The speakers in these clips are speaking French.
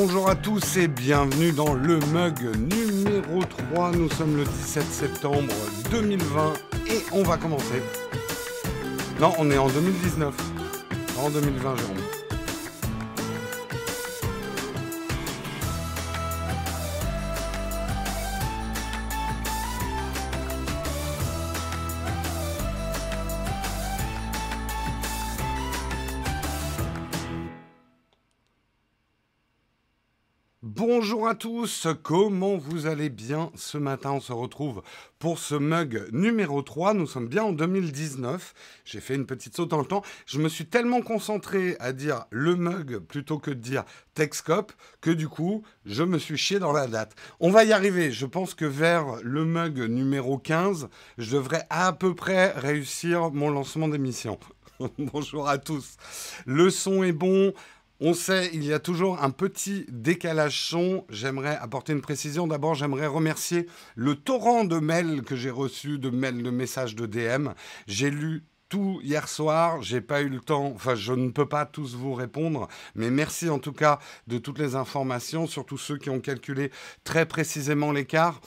Bonjour à tous et bienvenue dans le mug numéro 3. Nous sommes le 17 septembre 2020 et on va commencer. Non, on est en 2019. En 2020, Jérôme. Bonjour à tous, comment vous allez bien Ce matin, on se retrouve pour ce mug numéro 3. Nous sommes bien en 2019. J'ai fait une petite saute dans le temps. Je me suis tellement concentré à dire le mug plutôt que de dire Texcope que du coup, je me suis chié dans la date. On va y arriver. Je pense que vers le mug numéro 15, je devrais à peu près réussir mon lancement d'émission. Bonjour à tous. Le son est bon. On sait, il y a toujours un petit décalage son. J'aimerais apporter une précision. D'abord, j'aimerais remercier le torrent de mails que j'ai reçus, de mails, de messages de DM. J'ai lu tout hier soir. J'ai pas eu le temps, enfin, je ne peux pas tous vous répondre, mais merci en tout cas de toutes les informations, surtout ceux qui ont calculé très précisément l'écart.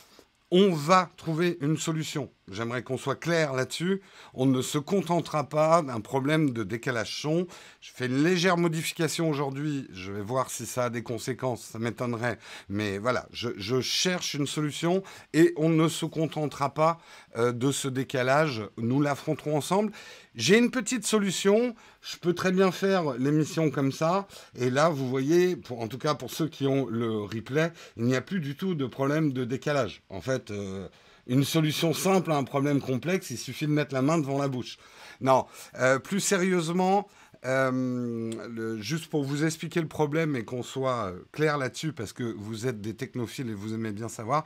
On va trouver une solution. J'aimerais qu'on soit clair là-dessus. On ne se contentera pas d'un problème de décalage son. Je fais une légère modification aujourd'hui. Je vais voir si ça a des conséquences. Ça m'étonnerait. Mais voilà, je, cherche une solution et on ne se contentera pas euh, de ce décalage. Nous l'affronterons ensemble. J'ai une petite solution. Je peux très bien faire l'émission comme ça. Et là, vous voyez, en tout cas pour ceux qui ont le replay, il n'y a plus du tout de problème de décalage. En fait, euh, une solution simple à un problème complexe, il suffit de mettre la main devant la bouche. Non, euh, plus sérieusement, euh, juste pour vous expliquer le problème et qu'on soit euh, clair là-dessus, parce que vous êtes des technophiles et vous aimez bien savoir,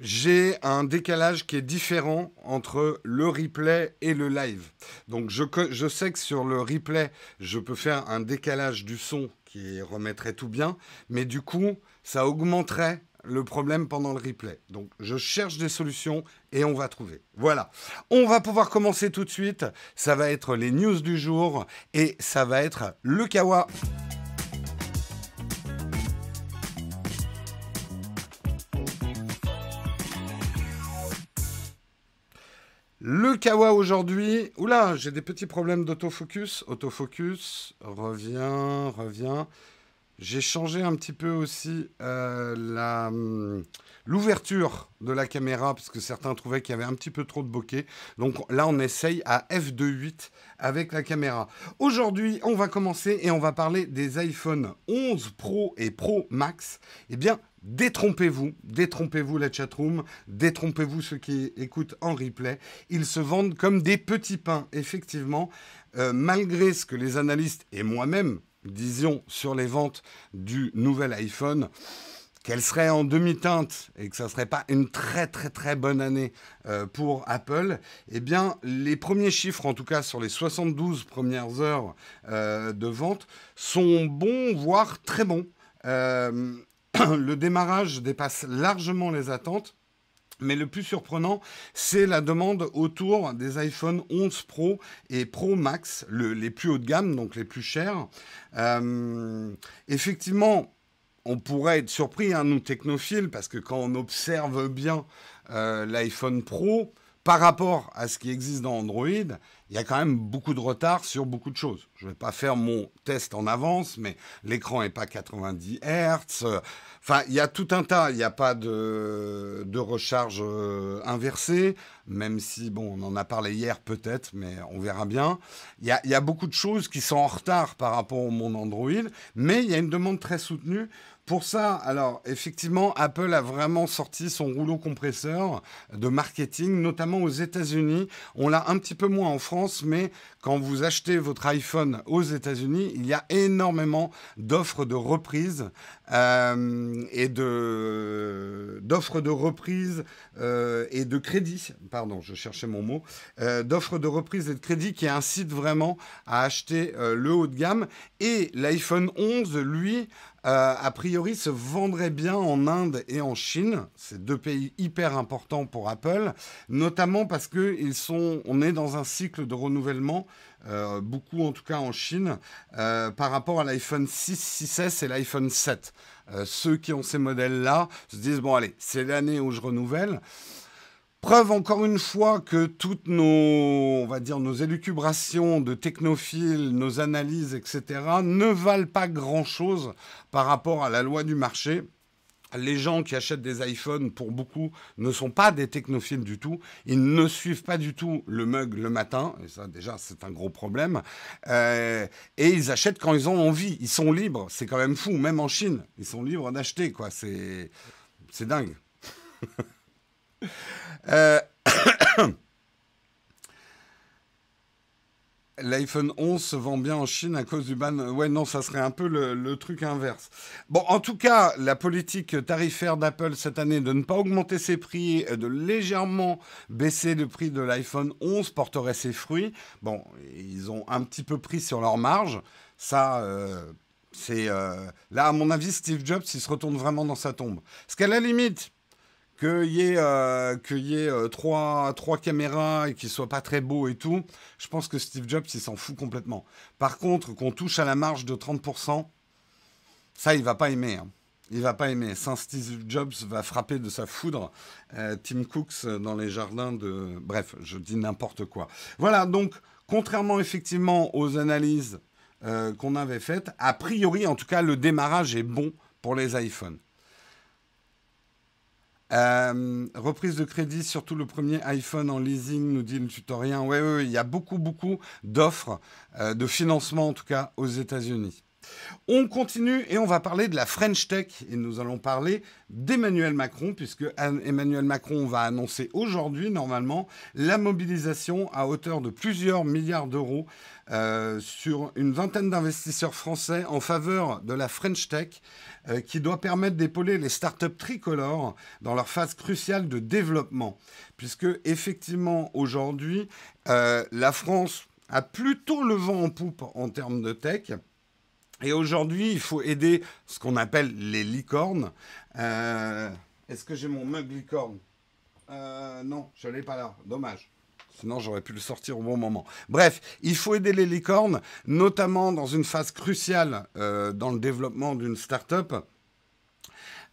j'ai un décalage qui est différent entre le replay et le live. Donc je, je sais que sur le replay, je peux faire un décalage du son qui remettrait tout bien, mais du coup, ça augmenterait le problème pendant le replay. Donc je cherche des solutions et on va trouver. Voilà. On va pouvoir commencer tout de suite. Ça va être les news du jour et ça va être le Kawa. Le Kawa aujourd'hui. Oula, j'ai des petits problèmes d'autofocus. Autofocus, reviens, reviens. J'ai changé un petit peu aussi euh, hum, l'ouverture de la caméra parce que certains trouvaient qu'il y avait un petit peu trop de bokeh. Donc là, on essaye à f2.8 avec la caméra. Aujourd'hui, on va commencer et on va parler des iPhone 11 Pro et Pro Max. Eh bien, Détrompez-vous, détrompez-vous la chatroom, détrompez-vous ceux qui écoutent en replay. Ils se vendent comme des petits pains, effectivement, euh, malgré ce que les analystes et moi-même disions, sur les ventes du nouvel iPhone, qu'elle serait en demi-teinte et que ça ne serait pas une très très très bonne année euh, pour Apple, eh bien les premiers chiffres, en tout cas sur les 72 premières heures euh, de vente, sont bons, voire très bons. Euh, le démarrage dépasse largement les attentes. Mais le plus surprenant, c'est la demande autour des iPhone 11 Pro et Pro Max, les plus haut de gamme, donc les plus chers. Euh, effectivement, on pourrait être surpris, hein, nous technophiles, parce que quand on observe bien euh, l'iPhone Pro, par rapport à ce qui existe dans Android, il y a quand même beaucoup de retard sur beaucoup de choses. Je ne vais pas faire mon test en avance, mais l'écran n'est pas 90 Hz. Enfin, il y a tout un tas. Il n'y a pas de, recharge euh, inversée, même si, bon, on en a parlé hier peut-être, mais on verra bien. Il y a, y a beaucoup de choses qui sont en retard par rapport au monde Android, mais il y a une demande très soutenue pour ça, alors effectivement, Apple a vraiment sorti son rouleau compresseur de marketing, notamment aux États-Unis. On l'a un petit peu moins en France, mais quand vous achetez votre iPhone aux États-Unis, il y a énormément d'offres de reprise euh, et de d'offres de reprise euh, et de crédit. Pardon, je cherchais mon mot. Euh, d'offres de reprise et de crédit qui incitent vraiment à acheter le haut de gamme. Et l'iPhone 11, lui, euh, a priori, se vendrait bien en Inde et en Chine. C'est deux pays hyper importants pour Apple, notamment parce que ils sont, on est dans un cycle de renouvellement, euh, beaucoup en tout cas en Chine, euh, par rapport à l'iPhone 6, 6S et l'iPhone 7. ceux qui ont ces modèles-là se disent bon allez, c'est l'année où je renouvelle. Preuve encore une fois que toutes nos, on va dire, nos élucubrations de technophiles, nos analyses, etc., ne valent pas grand-chose par rapport à la loi du marché. Les gens qui achètent des iPhones, pour beaucoup, ne sont pas des technophiles du tout. Ils ne suivent pas du tout le mug le matin. Et ça, déjà, c'est un gros problème. Euh, et ils achètent quand ils ont envie. Ils sont libres. C'est quand même fou. Même en Chine, ils sont libres d'acheter, quoi. C'est, c'est dingue. Euh, L'iPhone 11 se vend bien en Chine à cause du ban. Ouais, non, ça serait un peu le, truc inverse. Bon, en tout cas, la politique tarifaire d'Apple cette année de ne pas augmenter ses prix de légèrement baisser le prix de l'iPhone 11 porterait ses fruits. Bon, ils ont un petit peu pris sur leur marge. Ça, euh, c'est. Euh, là, à mon avis, Steve Jobs, il se retourne vraiment dans sa tombe. Parce qu'à la limite, qu'il y ait, euh, euh, trois, trois caméras et qu'il soit pas très beau et tout, je pense que Steve Jobs, il s'en fout complètement. Par contre, qu'on touche à la marge de 30%, ça, il va pas aimer. Hein. Il va pas aimer. Saint Steve Jobs va frapper de sa foudre euh, Tim Cooks dans les jardins de... Bref, je dis n'importe quoi. Voilà, donc, contrairement effectivement aux analyses qu'on avait faites, a priori, en tout cas, le démarrage est bon pour les iPhones. Euh, reprise de crédit, surtout le premier iPhone en leasing, nous dit le tutoriel. Oui, oui, il y a beaucoup, beaucoup d'offres euh, de financement, en tout cas, aux États-Unis. On continue et on va parler de la French Tech et nous allons parler d'Emmanuel Macron puisque Emmanuel Macron va annoncer aujourd'hui normalement la mobilisation à hauteur de plusieurs milliards d'euros euh, sur une vingtaine d'investisseurs français en faveur de la French Tech euh, qui doit permettre d'épauler les startups tricolores dans leur phase cruciale de développement. Puisque effectivement, aujourd'hui, euh, la France a plutôt le vent en poupe en termes de tech. Et aujourd'hui, il faut aider ce qu'on appelle les licornes. Euh, est-ce que j'ai mon mug licorne Non, je ne pas là. Dommage. Sinon, j'aurais pu le sortir au bon moment. Bref, il faut aider les licornes, notamment dans une phase cruciale euh, dans le développement d'une start-up.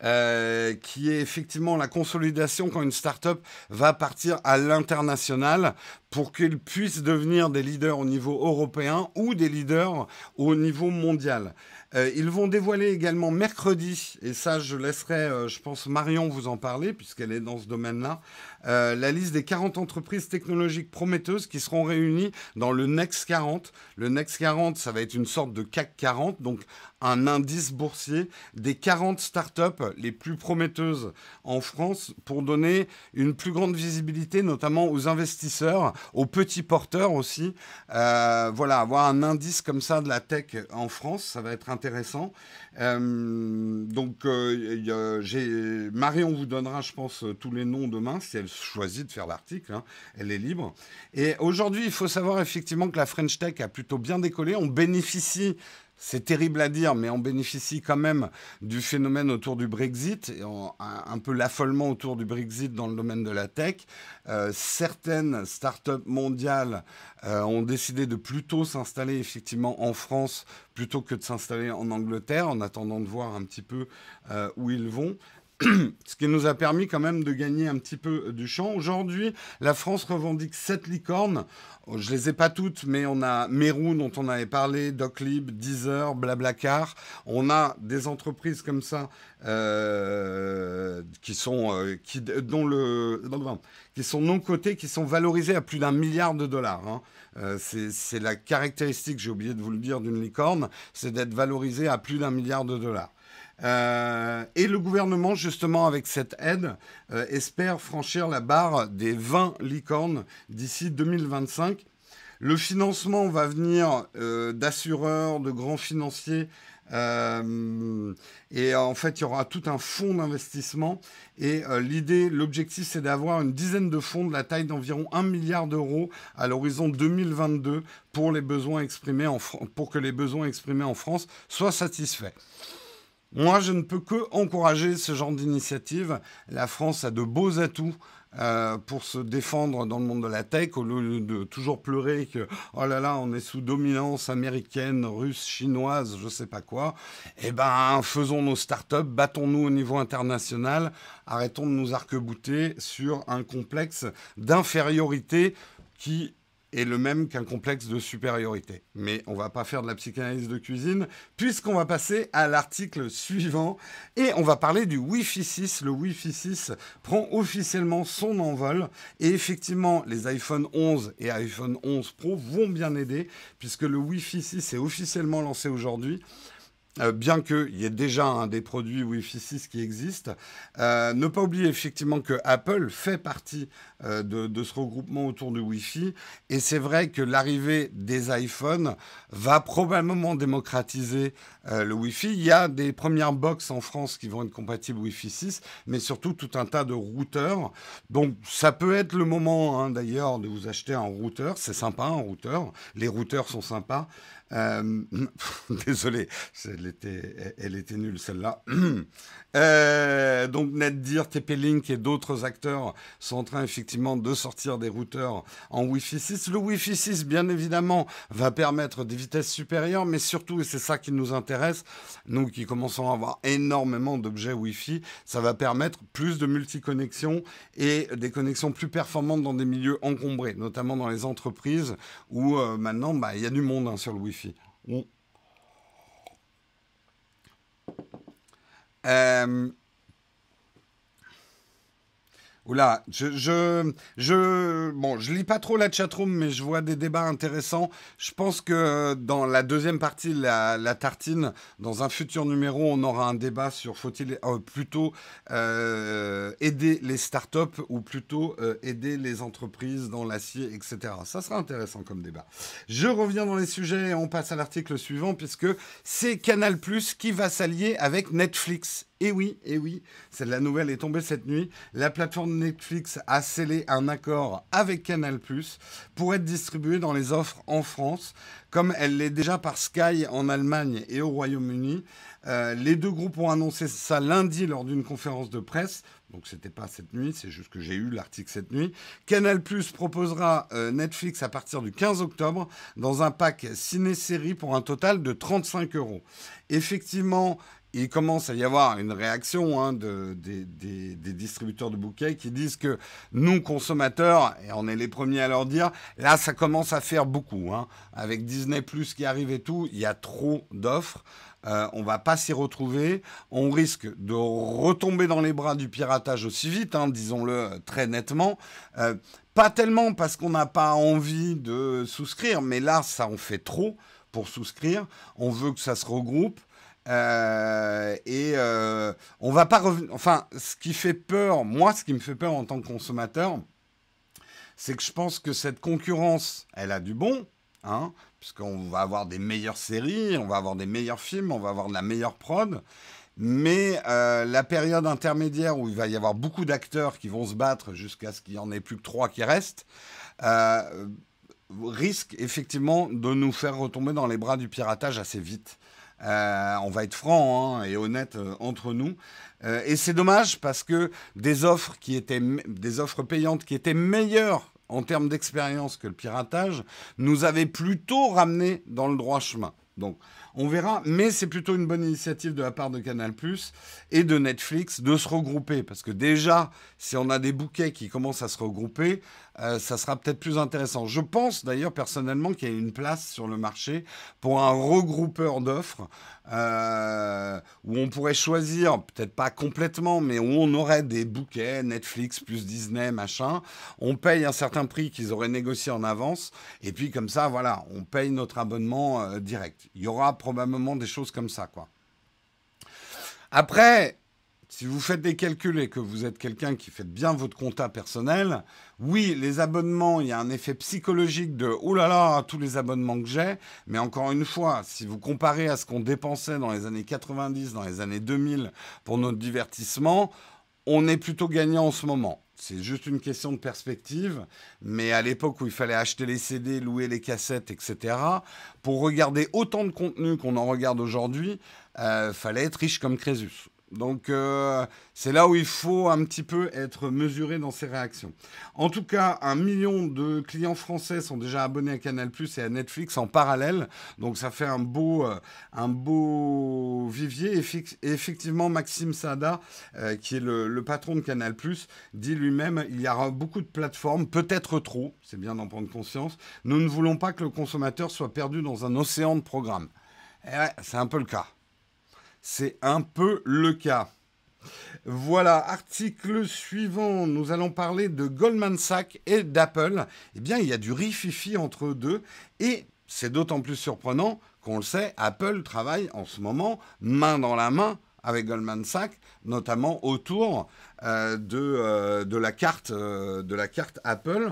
Euh, qui est effectivement la consolidation quand une start-up va partir à l'international pour qu'elle puisse devenir des leaders au niveau européen ou des leaders au niveau mondial. Euh, ils vont dévoiler également mercredi, et ça je laisserai, je pense, Marion vous en parler, puisqu'elle est dans ce domaine-là, euh, la liste des 40 entreprises technologiques prometteuses qui seront réunies dans le Next 40. Le Next 40, ça va être une sorte de CAC 40, donc un indice boursier des 40 startups les plus prometteuses en France pour donner une plus grande visibilité, notamment aux investisseurs, aux petits porteurs aussi. Euh, voilà, avoir un indice comme ça de la tech en France, ça va être intéressant. Euh, donc, euh, Marion vous donnera, je pense, tous les noms demain, si elle choisit de faire l'article. Hein. elle est libre. Et aujourd'hui, il faut savoir effectivement que la French Tech a plutôt bien décollé. On bénéficie c'est terrible à dire, mais on bénéficie quand même du phénomène autour du Brexit, et un, peu l'affolement autour du Brexit dans le domaine de la tech. Euh, certaines startups mondiales euh, ont décidé de plutôt s'installer effectivement en France plutôt que de s'installer en Angleterre, en attendant de voir un petit peu euh, où ils vont. ce qui nous a permis quand même de gagner un petit peu du champ. Aujourd'hui, la France revendique sept licornes. Oh, je les ai pas toutes, mais on a Meru dont on avait parlé, Doclib, Deezer, Blablacar. On a des entreprises comme ça euh, qui sont euh, non cotées, qui sont valorisées à plus d'un milliard de dollars. Hein. Euh, c'est la caractéristique, j'ai oublié de vous le dire, d'une licorne, c'est d'être valorisée à plus d'un milliard de dollars. Euh, et le gouvernement, justement, avec cette aide, euh, espère franchir la barre des 20 licornes d'ici 2025. Le financement va venir euh, d'assureurs, de grands financiers. et en fait, il y aura tout un fonds d'investissement. Et l'idée, l'objectif, c'est d'avoir une dizaine de fonds de la taille d'environ 1 milliard d'euros à l'horizon 2022 pour, les besoins pour que les besoins exprimés en France soient satisfaits. Moi, je ne peux que encourager ce genre d'initiative. La France a de beaux atouts euh, pour se défendre dans le monde de la tech, au lieu de toujours pleurer que oh là là, on est sous dominance américaine, russe, chinoise, je sais pas quoi. Eh ben, faisons nos startups, battons-nous au niveau international, arrêtons de nous arc-bouter sur un complexe d'infériorité qui est le même qu'un complexe de supériorité. Mais on va pas faire de la psychanalyse de cuisine, puisqu'on va passer à l'article suivant, et on va parler du Wi-Fi 6. Le Wi-Fi 6 prend officiellement son envol, et effectivement, les iPhone 11 et iPhone 11 Pro vont bien aider, puisque le Wi-Fi 6 est officiellement lancé aujourd'hui. Euh, bien qu'il y ait déjà un des produits Wi-Fi 6 qui existent. Euh, ne pas oublier effectivement que Apple fait partie euh, de, ce regroupement autour du Wi-Fi. Et c'est vrai que l'arrivée des iPhones va probablement démocratiser le Wi-Fi. Il y a des premières box en France qui vont être compatibles Wi-Fi 6, mais surtout tout un tas de routeurs. Donc ça peut être le moment hein, d'ailleurs de vous acheter un routeur. C'est sympa un routeur. Les routeurs sont sympas. Euh, désolé, elle était, nulle celle-là. Euh, donc NetDear, TP-Link et d'autres acteurs sont en train effectivement de sortir des routeurs en Wi-Fi 6. Le Wi-Fi 6, bien évidemment, va permettre des vitesses supérieures, mais surtout, et c'est ça qui nous intéresse, nous qui commençons à avoir énormément d'objets Wi-Fi, ça va permettre plus de multiconnexions et des connexions plus performantes dans des milieux encombrés, notamment dans les entreprises où euh, maintenant, bah, il y a du monde hein, sur le Wi-Fi. Euh, Oula, je, je, je, bon, je lis pas trop la chatroom, mais je vois des débats intéressants. Je pense que dans la deuxième partie, la, la tartine, dans un futur numéro, on aura un débat sur faut-il euh, plutôt euh, aider les startups ou plutôt euh, aider les entreprises dans l'acier, etc. Ça sera intéressant comme débat. Je reviens dans les sujets et on passe à l'article suivant puisque c'est Canal+ qui va s'allier avec Netflix et oui, et oui, la nouvelle est tombée cette nuit. La plateforme Netflix a scellé un accord avec Canal+ pour être distribuée dans les offres en France, comme elle l'est déjà par Sky en Allemagne et au Royaume-Uni. Euh, les deux groupes ont annoncé ça lundi lors d'une conférence de presse. Donc c'était pas cette nuit, c'est juste que j'ai eu l'article cette nuit. Canal proposera euh, Netflix à partir du 15 octobre dans un pack ciné-série pour un total de 35 euros. Effectivement, il commence à y avoir une réaction hein, de, des, distributeurs de bouquets qui disent que nous, consommateurs, et on est les premiers à leur dire, là, ça commence à faire beaucoup. Hein. Avec Disney Plus qui arrive et tout, il y a trop d'offres. Euh, on va pas s'y retrouver. On risque de retomber dans les bras du piratage aussi vite, hein, disons-le très nettement. Euh, pas tellement parce qu'on n'a pas envie de souscrire, mais là, ça en fait trop pour souscrire. On veut que ça se regroupe. Euh, et euh, on va pas revenir. Enfin, ce qui fait peur, moi, ce qui me fait peur en tant que consommateur, c'est que je pense que cette concurrence, elle a du bon, hein, puisqu'on va avoir des meilleures séries, on va avoir des meilleurs films, on va avoir de la meilleure prod. Mais euh, la période intermédiaire où il va y avoir beaucoup d'acteurs qui vont se battre jusqu'à ce qu'il n'y en ait plus que trois qui restent, risque effectivement de nous faire retomber dans les bras du piratage assez vite. Euh, on va être franc hein, et honnête euh, entre nous. Euh, et c'est dommage parce que des offres qui étaient des offres payantes qui étaient meilleures en termes d'expérience que le piratage nous avaient plutôt ramené dans le droit chemin. On verra, mais c'est plutôt une bonne initiative de la part de Canal ⁇ et de Netflix de se regrouper, parce que déjà, si on a des bouquets qui commencent à se regrouper, euh, ça sera peut-être plus intéressant. Je pense d'ailleurs personnellement qu'il y a une place sur le marché pour un regroupeur d'offres euh, où on pourrait choisir, peut-être pas complètement, mais où on aurait des bouquets, Netflix plus Disney, machin. On paye un certain prix qu'ils auraient négocié en avance, et puis comme ça, voilà, on paye notre abonnement euh, direct. Il y aura des choses comme ça, quoi. Après, si vous faites des calculs et que vous êtes quelqu'un qui fait bien votre compta personnel, oui, les abonnements, il y a un effet psychologique de oh là là, tous les abonnements que j'ai. Mais encore une fois, si vous comparez à ce qu'on dépensait dans les années 90, dans les années 2000 pour notre divertissement, on est plutôt gagnant en ce moment. C'est juste une question de perspective, mais à l'époque où il fallait acheter les CD, louer les cassettes, etc., pour regarder autant de contenu qu'on en regarde aujourd'hui, euh, fallait être riche comme Crésus. Donc euh, c'est là où il faut un petit peu être mesuré dans ses réactions. En tout cas, un million de clients français sont déjà abonnés à Canal et à Netflix en parallèle. Donc ça fait un beau, euh, un beau vivier. Et effectivement, Maxime Sada, euh, qui est le, le, patron de Canal dit lui-même il y aura beaucoup de plateformes, peut-être trop, c'est bien d'en prendre conscience. Nous ne voulons pas que le consommateur soit perdu dans un océan de programmes. Ouais, c'est un peu le cas. C'est un peu le cas. Voilà, article suivant, nous allons parler de Goldman Sachs et d'Apple. Eh bien, il y a du rififi entre eux deux et c'est d'autant plus surprenant qu'on le sait, Apple travaille en ce moment main dans la main avec Goldman Sachs, notamment autour euh, euh, euh, de la carte Apple.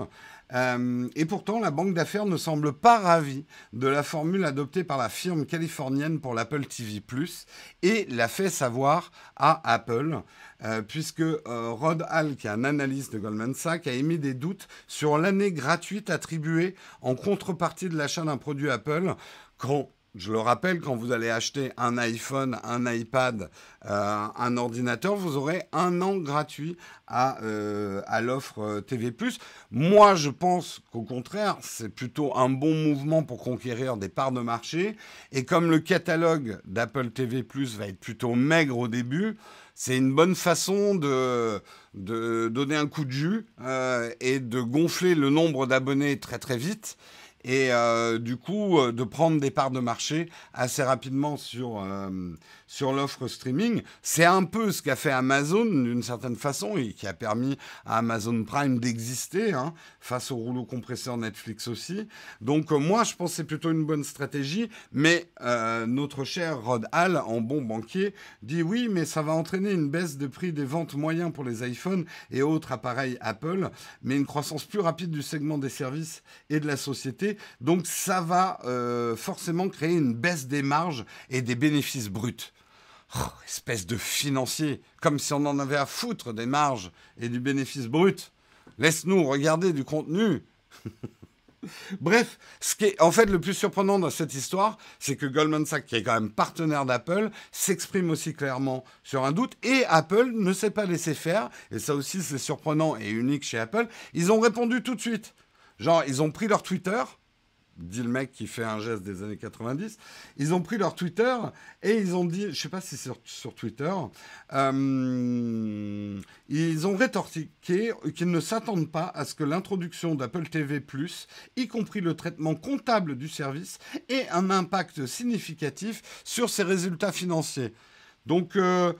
Euh, et pourtant, la banque d'affaires ne semble pas ravie de la formule adoptée par la firme californienne pour l'Apple TV ⁇ et l'a fait savoir à Apple, euh, puisque euh, Rod Hall, qui est un analyste de Goldman Sachs, a émis des doutes sur l'année gratuite attribuée en contrepartie de l'achat d'un produit Apple je le rappelle, quand vous allez acheter un iPhone, un iPad, euh, un ordinateur, vous aurez un an gratuit à, euh, l'offre euh, TV ⁇ Moi, je pense qu'au contraire, c'est plutôt un bon mouvement pour conquérir des parts de marché. Et comme le catalogue d'Apple TV ⁇ va être plutôt maigre au début, c'est une bonne façon de, donner un coup de jus et de gonfler le nombre d'abonnés très très vite et euh, du coup euh, de prendre des parts de marché assez rapidement sur, euh, sur l'offre streaming. C'est un peu ce qu'a fait Amazon d'une certaine façon et qui a permis à Amazon Prime d'exister hein, face au rouleau compresseur Netflix aussi. Donc moi je pense que c'est plutôt une bonne stratégie, mais notre cher Rod Hall, en bon banquier, dit oui, mais ça va entraîner une baisse de prix des ventes moyens pour les iPhones et autres appareils Apple, mais une croissance plus rapide du segment des services et de la société donc ça va euh, forcément créer une baisse des marges et des bénéfices bruts. Oh, espèce de financier, comme si on en avait à foutre des marges et du bénéfice brut. Laisse-nous regarder du contenu. Bref, ce qui est en fait le plus surprenant dans cette histoire, c'est que Goldman Sachs, qui est quand même partenaire d'Apple, s'exprime aussi clairement sur un doute et Apple ne s'est pas laissé faire. Et ça aussi, c'est surprenant et unique chez Apple. Ils ont répondu tout de suite. Genre, ils ont pris leur Twitter, dit le mec qui fait un geste des années 90, ils ont pris leur Twitter et ils ont dit, je sais pas si c'est sur, Twitter, euh, ils ont rétorqué qu'ils ne s'attendent pas à ce que l'introduction d'Apple TV+, y compris le traitement comptable du service, ait un impact significatif sur ses résultats financiers. Donc, euh,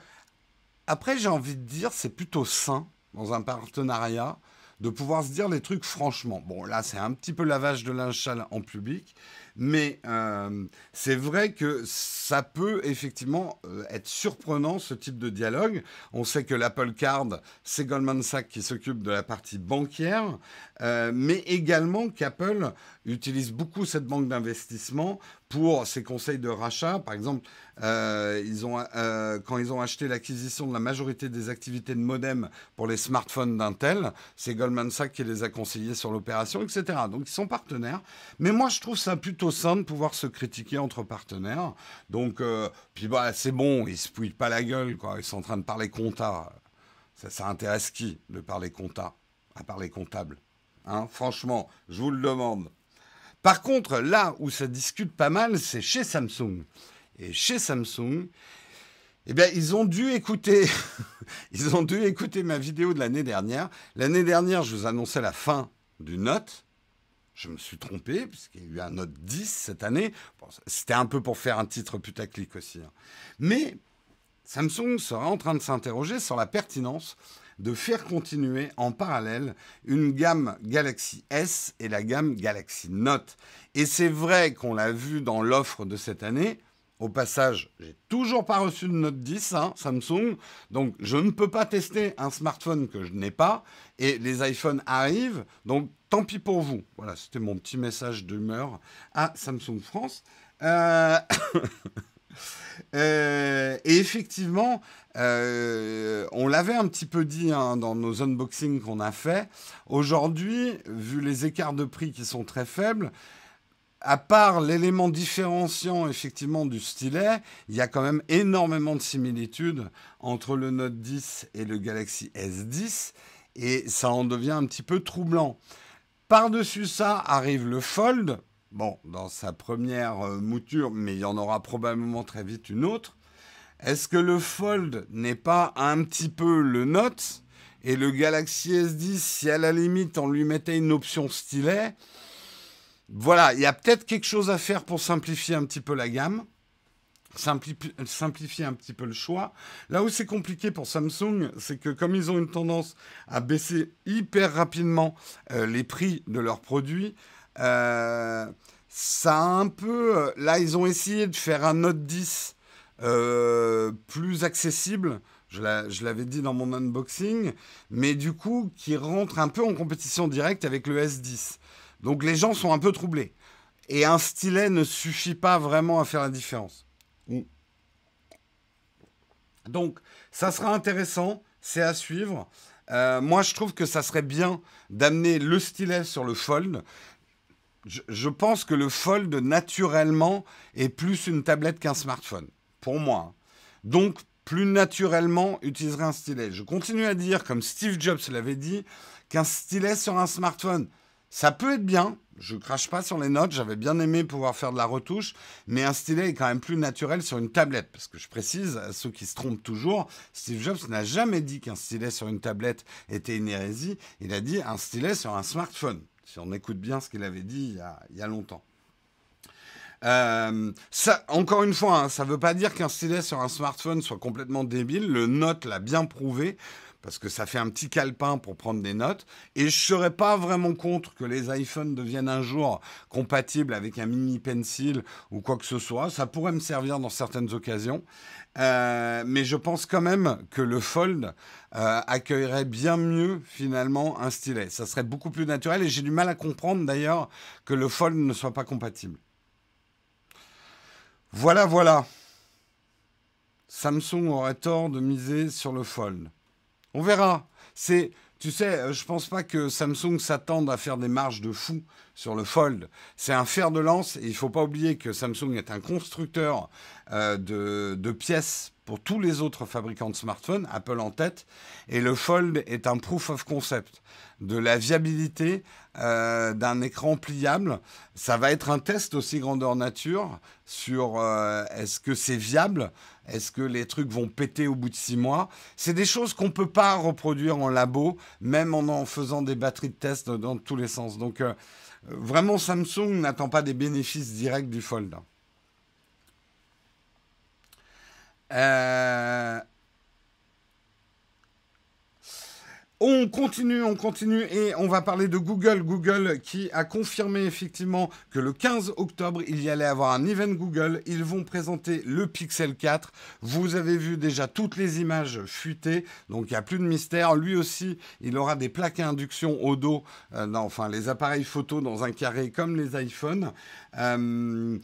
après, j'ai envie de dire, c'est plutôt sain dans un partenariat de pouvoir se dire les trucs franchement. Bon, là, c'est un petit peu lavage de linge en public, mais euh, c'est vrai que ça peut effectivement euh, être surprenant, ce type de dialogue. On sait que l'Apple Card, c'est Goldman Sachs qui s'occupe de la partie bancaire, euh, mais également qu'Apple utilise beaucoup cette banque d'investissement pour ses conseils de rachat. Par exemple, ils ont, quand ils ont acheté l'acquisition de la majorité des activités de modem pour les smartphones d'Intel, c'est Goldman Sachs qui les a conseillés sur l'opération, etc. Donc ils sont partenaires. Mais moi, je trouve ça plutôt sein de pouvoir se critiquer entre partenaires. Donc, euh, puis bah, c'est bon, ils se pouillent pas la gueule, quoi. Ils sont en train de parler compta. Ça, ça intéresse qui de parler compta À parler comptable hein? Franchement, je vous le demande. Par contre, là où ça discute pas mal, c'est chez Samsung. Et chez Samsung, eh bien, ils ont dû écouter, ils ont dû écouter ma vidéo de l'année dernière. L'année dernière, je vous annonçais la fin du Note je me suis trompé, puisqu'il y a eu un Note 10 cette année. C'était un peu pour faire un titre putaclic aussi. Hein. Mais Samsung sera en train de s'interroger sur la pertinence de faire continuer en parallèle une gamme Galaxy S et la gamme Galaxy Note. Et c'est vrai qu'on l'a vu dans l'offre de cette année, au passage, j'ai toujours pas reçu de Note 10, hein, Samsung, donc je ne peux pas tester un smartphone que je n'ai pas, et les iPhones arrivent, donc tant pis pour vous. Voilà, c'était mon petit message d'humeur à Samsung France. Euh, euh, et effectivement, euh, on l'avait un petit peu dit hein, dans nos unboxings qu'on a fait. Aujourd'hui, vu les écarts de prix qui sont très faibles, à part l'élément différenciant effectivement du stylet, il y a quand même énormément de similitudes entre le Note 10 et le Galaxy S10 et ça en devient un petit peu troublant. Par-dessus ça arrive le Fold, bon, dans sa première euh, mouture, mais il y en aura probablement très vite une autre. Est-ce que le Fold n'est pas un petit peu le Note? Et le Galaxy S10, si à la limite on lui mettait une option stylet, voilà, il y a peut-être quelque chose à faire pour simplifier un petit peu la gamme, simplifier un petit peu le choix. Là où c'est compliqué pour Samsung, c'est que comme ils ont une tendance à baisser hyper rapidement euh, les prix de leurs produits, euh, ça a un peu... Euh, là, ils ont essayé de faire un Note 10 plus accessible. Je l'avais dit dans mon unboxing, mais du coup, qui rentre un peu en compétition directe avec le S10. Donc les gens sont un peu troublés. Et un stylet ne suffit pas vraiment à faire la différence. Mm. Donc ça sera intéressant, c'est à suivre. Euh, moi, je trouve que ça serait bien d'amener le stylet sur le fold. Je, pense que le fold, naturellement, est plus une tablette qu'un smartphone, pour moi. Donc, plus naturellement, utiliserait un stylet. Je continue à dire, comme Steve Jobs l'avait dit, qu'un stylet sur un smartphone, ça peut être bien. Je crache pas sur les notes. J'avais bien aimé pouvoir faire de la retouche, mais un stylet est quand même plus naturel sur une tablette. Parce que je précise à ceux qui se trompent toujours, Steve Jobs n'a jamais dit qu'un stylet sur une tablette était une hérésie. Il a dit un stylet sur un smartphone. Si on écoute bien ce qu'il avait dit il y a, longtemps. Euh, encore une fois, hein, ça ne veut pas dire qu'un stylet sur un smartphone soit complètement débile. Le Note l'a bien prouvé parce que ça fait un petit calepin pour prendre des notes. Et je ne serais pas vraiment contre que les iPhones deviennent un jour compatibles avec un mini pencil ou quoi que ce soit. Ça pourrait me servir dans certaines occasions. Euh, mais je pense quand même que le Fold euh, accueillerait bien mieux finalement un stylet. Ça serait beaucoup plus naturel et j'ai du mal à comprendre d'ailleurs que le Fold ne soit pas compatible. Voilà, voilà. Samsung aurait tort de miser sur le Fold. On verra. C'est, tu sais, euh, je pense pas que Samsung s'attende à faire des marges de fou sur le Fold. C'est un fer de lance et il faut pas oublier que Samsung est un constructeur euh, de, de, pièces pour tous les autres fabricants de smartphones, Apple en tête, et le Fold est un proof of concept de la viabilité euh, d'un écran pliable. Ça va être un test aussi grandeur nature sur euh, est-ce que c'est viable, est-ce que les trucs vont péter au bout de six mois? C'est des choses qu'on ne peut pas reproduire en labo, même en faisant des batteries de test dans tous les sens. Donc euh, vraiment, Samsung n'attend pas des bénéfices directs du Fold. On continue, on continue et on va parler de Google. Google qui a confirmé effectivement que le 15 octobre, il y allait avoir un event Google. Ils vont présenter le Pixel 4. Vous avez vu déjà toutes les images fuitées, donc il n'y a plus de mystère. Lui aussi, il aura des plaques à induction au dos, euh, enfin les appareils photo dans un carré comme les iPhones. Euh,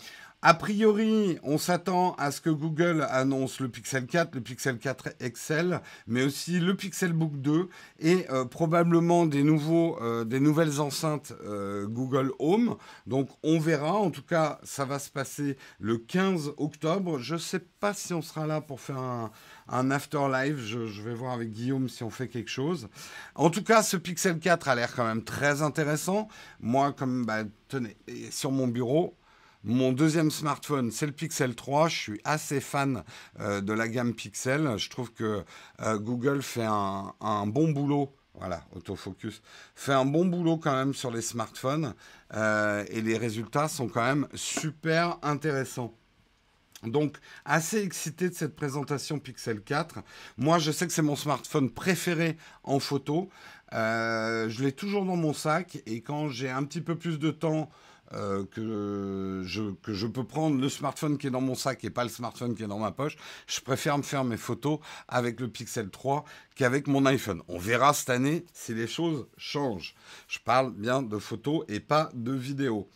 a priori, on s'attend à ce que Google annonce le Pixel 4, le Pixel 4 XL, mais aussi le Pixelbook 2 et euh, probablement euh, des nouvelles enceintes euh, Google Home. Donc on verra. En tout cas, ça va se passer le 15 octobre. Je ne sais pas si on sera là pour faire un, un after live. Je, vais voir avec Guillaume si on fait quelque chose. En tout cas, ce Pixel 4 a l'air quand même très intéressant. Moi, comme bah, tenez, sur mon bureau, mon deuxième smartphone, c'est le Pixel 3. Je suis assez fan euh, de la gamme Pixel. Je trouve que euh, Google fait un, bon boulot. Voilà, autofocus. Fait un bon boulot quand même sur les smartphones. Euh, et les résultats sont quand même super intéressants. Donc, assez excité de cette présentation Pixel 4. Moi, je sais que c'est mon smartphone préféré en photo. je l'ai toujours dans mon sac et quand j'ai un petit peu plus de temps euh, que, je, que je peux prendre le smartphone qui est dans mon sac et pas le smartphone qui est dans ma poche. Je préfère me faire mes photos avec le Pixel 3 qu'avec mon iPhone. On verra cette année si les choses changent. Je parle bien de photos et pas de vidéos.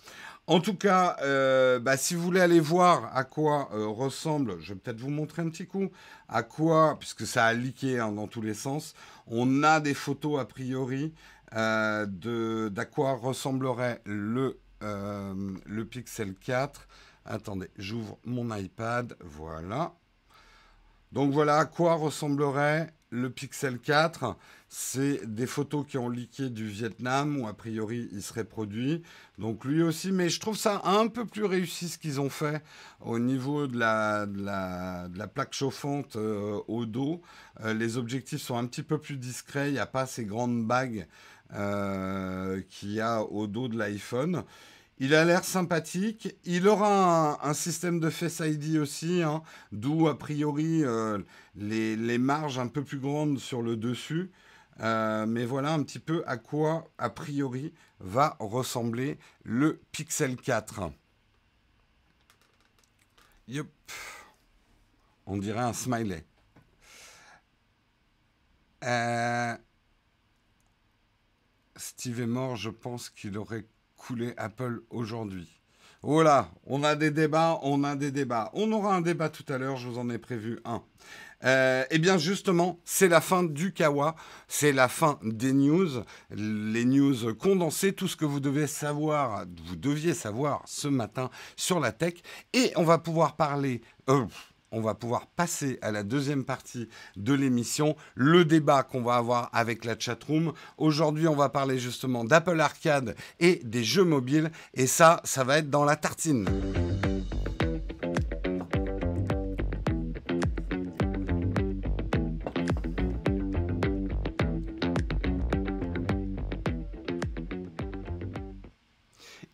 En tout cas, euh, bah, si vous voulez aller voir à quoi euh, ressemble, je vais peut-être vous montrer un petit coup, à quoi, puisque ça a leaké hein, dans tous les sens, on a des photos a priori d'à quoi ressemblerait le le Pixel 4. Attendez, j'ouvre mon iPad. Voilà. Donc voilà à quoi ressemblerait le Pixel 4. C'est des photos qui ont leaké du Vietnam, où a priori il serait produit. Donc lui aussi, mais je trouve ça un peu plus réussi ce qu'ils ont fait au niveau de la, de la, plaque chauffante euh, au dos. Euh, les objectifs sont un petit peu plus discrets, il n'y a pas ces grandes bagues euh, qu'il a au dos de l'iPhone. Il a l'air sympathique. Il aura un, système de Face ID aussi, hein, d'où a priori euh, les, marges un peu plus grandes sur le dessus. Euh, mais voilà un petit peu à quoi, a priori, va ressembler le Pixel 4. Yup. On dirait un smiley. Euh, Steve est mort, je pense qu'il aurait couler Apple aujourd'hui Voilà, on a des débats, on a des débats. On aura un débat tout à l'heure, je vous en ai prévu un. Euh, eh bien justement, c'est la fin du Kawa, c'est la fin des news, les news condensées, tout ce que vous devez savoir, vous deviez savoir ce matin sur la tech, et on va pouvoir parler. Euh, on va pouvoir passer à la deuxième partie de l'émission, le débat qu'on va avoir avec la chatroom. Aujourd'hui, on va parler justement d'Apple Arcade et des jeux mobiles, et ça, ça va être dans la tartine.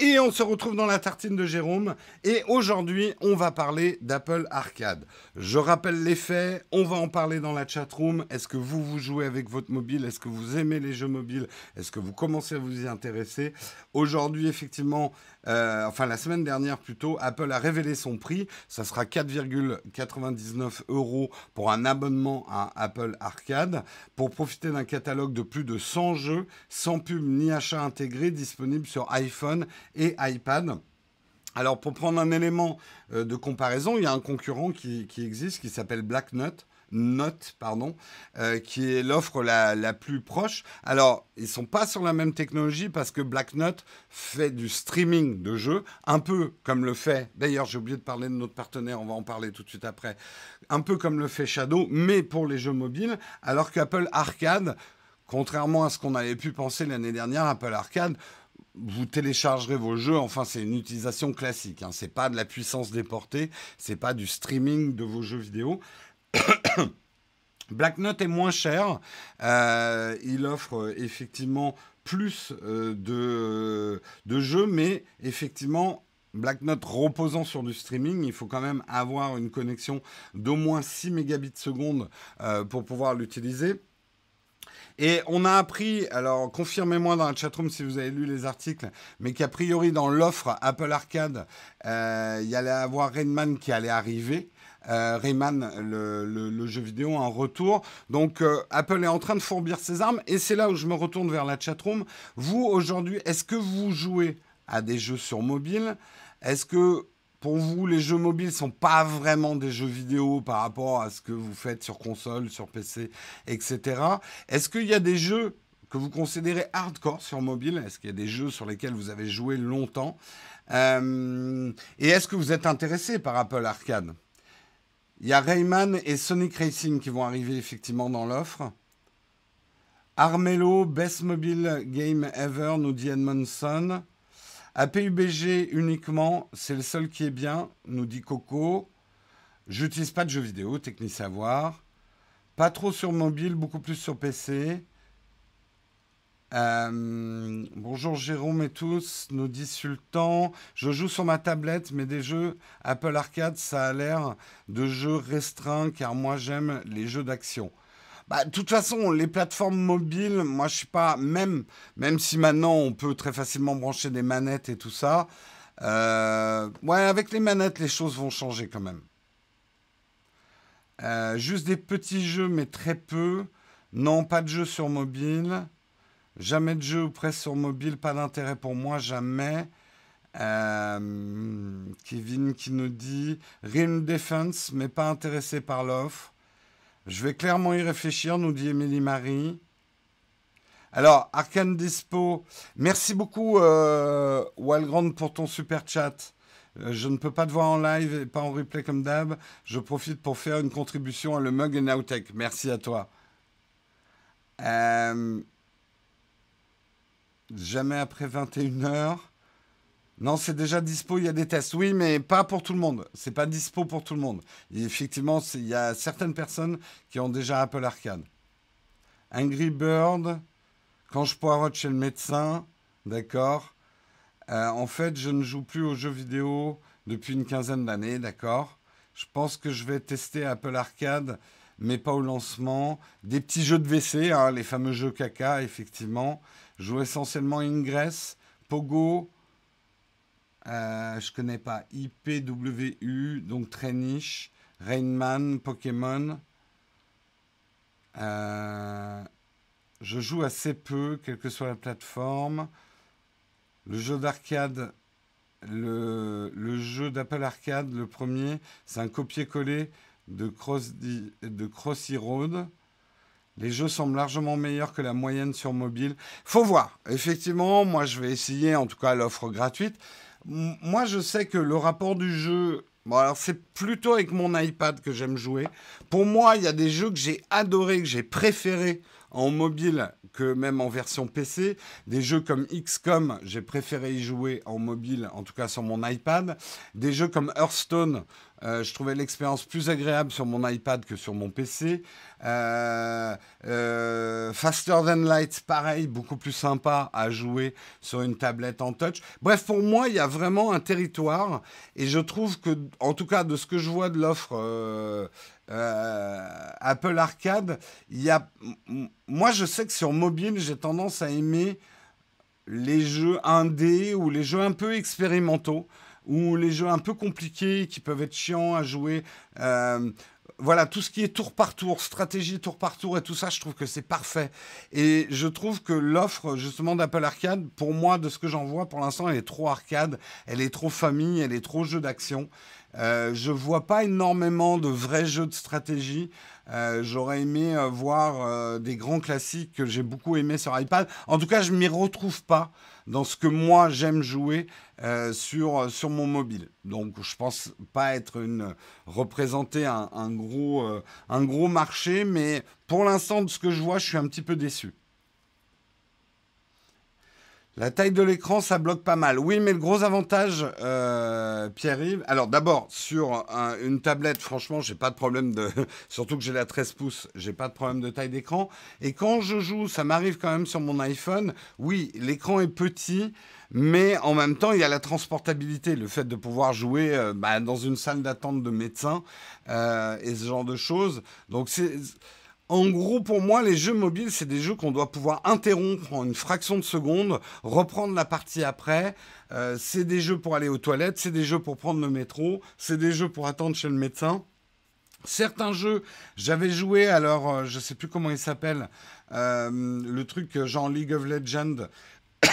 Et on se retrouve dans la tartine de Jérôme. Et aujourd'hui, on va parler d'Apple Arcade. Je rappelle les faits, on va en parler dans la chat room. Est-ce que vous, vous jouez avec votre mobile? Est-ce que vous aimez les jeux mobiles? Est-ce que vous commencez à vous y intéresser? Aujourd'hui, effectivement, euh, enfin la semaine dernière plutôt, Apple a révélé son prix. Ça sera 4,99 euros pour un abonnement à Apple Arcade pour profiter d'un catalogue de plus de 100 jeux sans pub ni achat intégré disponibles sur iPhone et iPad. Alors pour prendre un élément euh, de comparaison, il y a un concurrent qui, qui existe qui s'appelle Black Note Note, pardon, euh, qui est l'offre la, plus proche. Alors, ils sont pas sur la même technologie parce que Black Note fait du streaming de jeux, un peu comme le fait, d'ailleurs j'ai oublié de parler de notre partenaire, on va en parler tout de suite après, un peu comme le fait Shadow, mais pour les jeux mobiles, alors qu'Apple Arcade, contrairement à ce qu'on avait pu penser l'année dernière, Apple Arcade, vous téléchargerez vos jeux, enfin c'est une utilisation classique, hein. c'est pas de la puissance déportée, c'est pas du streaming de vos jeux vidéo, Black Note est moins cher. Euh, il offre euh, effectivement plus euh, de, jeux, mais effectivement, Black Note reposant sur du streaming, il faut quand même avoir une connexion d'au moins 6 mégabits seconde pour pouvoir l'utiliser. Et on a appris, alors confirmez-moi dans la chatroom si vous avez lu les articles, mais qu'a priori dans l'offre Apple Arcade, il y allait avoir Rayman qui allait arriver euh, Rayman, le, jeu vidéo, en retour. Donc euh, Apple est en train de fourbir ses armes et c'est là où je me retourne vers la chatroom. Vous, aujourd'hui, est-ce que vous jouez à des jeux sur mobile? Est-ce que pour vous, les jeux mobiles sont pas vraiment des jeux vidéo par rapport à ce que vous faites sur console, sur PC, etc. Est-ce qu'il y a des jeux que vous considérez hardcore sur mobile? Est-ce qu'il y a des jeux sur lesquels vous avez joué longtemps? Euh, Et est-ce que vous êtes intéressé par Apple Arcade? Il y a Rayman et Sonic Racing qui vont arriver effectivement dans l'offre. Armello, Best Mobile Game Ever, nous dit Edmondson. APUBG uniquement, c'est le seul qui est bien, nous dit Coco. J'utilise pas de jeux vidéo, technique savoir. Pas trop sur mobile, beaucoup plus sur PC. Euh, bonjour Jérôme et tous, nous dit Sultan. Je joue sur ma tablette, mais des jeux Apple Arcade, ça a l'air de jeux restreints car moi j'aime les jeux d'action. Bah, de toute façon, les plateformes mobiles, moi je suis pas, même, même si maintenant on peut très facilement brancher des manettes et tout ça, euh, ouais, avec les manettes, les choses vont changer quand même. Euh, juste des petits jeux, mais très peu. Non, pas de jeux sur mobile. Jamais de jeu ou presque sur mobile, pas d'intérêt pour moi, jamais. Euh, Kevin qui nous dit Rim Defense, mais pas intéressé par l'offre. Je vais clairement y réfléchir, nous dit Émilie Marie. Alors, Arcane Dispo, merci beaucoup, euh, Walgrand, pour ton super chat. Euh, je ne peux pas te voir en live et pas en replay comme d'hab. Je profite pour faire une contribution à le mug et Nowtech. Merci à toi. Jamais après 21h. Non, c'est déjà dispo, il y a des tests. Oui, mais pas pour tout le monde. C'est pas dispo pour tout le monde. effectivement, il y a certaines personnes qui ont déjà Apple Arcade. Angry Bird, quand je poirote chez le médecin, d'accord. Euh, en fait, je ne joue plus aux jeux vidéo depuis une quinzaine d'années, d'accord. Je pense que je vais tester Apple Arcade, mais pas au lancement. Des petits jeux de WC, hein, les fameux jeux caca, effectivement. Joue essentiellement Ingress, Pogo, euh, je connais pas. IPWU, donc très niche. Rainman, Pokémon. Euh, je joue assez peu, quelle que soit la plateforme. Le jeu d'arcade, le, jeu d'Apple Arcade, le premier, c'est un copier-coller de Crossy Road. Les jeux semblent largement meilleurs que la moyenne sur mobile. Faut voir. Effectivement, moi, je vais essayer, en tout cas, l'offre gratuite moi, je sais que le rapport du jeu. Bon, alors c'est plutôt avec mon iPad que j'aime jouer. Pour moi, il y a des jeux que j'ai adorés, que j'ai préférés en mobile que même en version PC. Des jeux comme XCOM, j'ai préféré y jouer en mobile, en tout cas sur mon iPad. Des jeux comme Hearthstone, euh, je trouvais l'expérience plus agréable sur mon iPad que sur mon PC. Euh, euh, Faster Than Light, pareil, beaucoup plus sympa à jouer sur une tablette en touch. Bref, pour moi, il y a vraiment un territoire et je trouve que, en tout cas, de ce que je vois de l'offre Apple Arcade, il y a. Moi, je sais que sur mobile, j'ai tendance à aimer les jeux indés ou les jeux un peu expérimentaux ou les jeux un peu compliqués qui peuvent être chiants à jouer. Euh, voilà, tout ce qui est tour par tour, stratégie tour par tour et tout ça, je trouve que c'est parfait. Et je trouve que l'offre justement d'Apple Arcade, pour moi, de ce que j'en vois pour l'instant, elle est trop arcade, elle est trop famille, elle est trop jeu d'action. Euh, je vois pas énormément de vrais jeux de stratégie. Euh, j'aurais aimé euh, voir des grands classiques que j'ai beaucoup aimés sur iPad. En tout cas, je m'y retrouve pas dans ce que moi j'aime jouer sur, sur mon mobile. Donc je pense pas être une représenter un, un gros, un gros marché, mais pour l'instant de ce que je vois, je suis un petit peu déçu. La taille de l'écran, ça bloque pas mal. Oui, mais le gros avantage, euh, Pierre-Yves, alors d'abord, sur une tablette, franchement, j'ai pas de problème de. Surtout que j'ai la 13 pouces, j'ai pas de problème de taille d'écran. Et quand je joue, ça m'arrive quand même sur mon iPhone. Oui, l'écran est petit, mais en même temps, il y a la transportabilité, le fait de pouvoir jouer euh, bah, dans une salle d'attente de médecin euh, et ce genre de choses. Donc, c'est en gros, pour moi, les jeux mobiles, c'est des jeux qu'on doit pouvoir interrompre en une fraction de seconde, reprendre la partie après. Euh, c'est des jeux pour aller aux toilettes, c'est des jeux pour prendre le métro, c'est des jeux pour attendre chez le médecin. Certains jeux, j'avais joué, alors euh, je ne sais plus comment il s'appelle, euh, le truc genre League of Legends.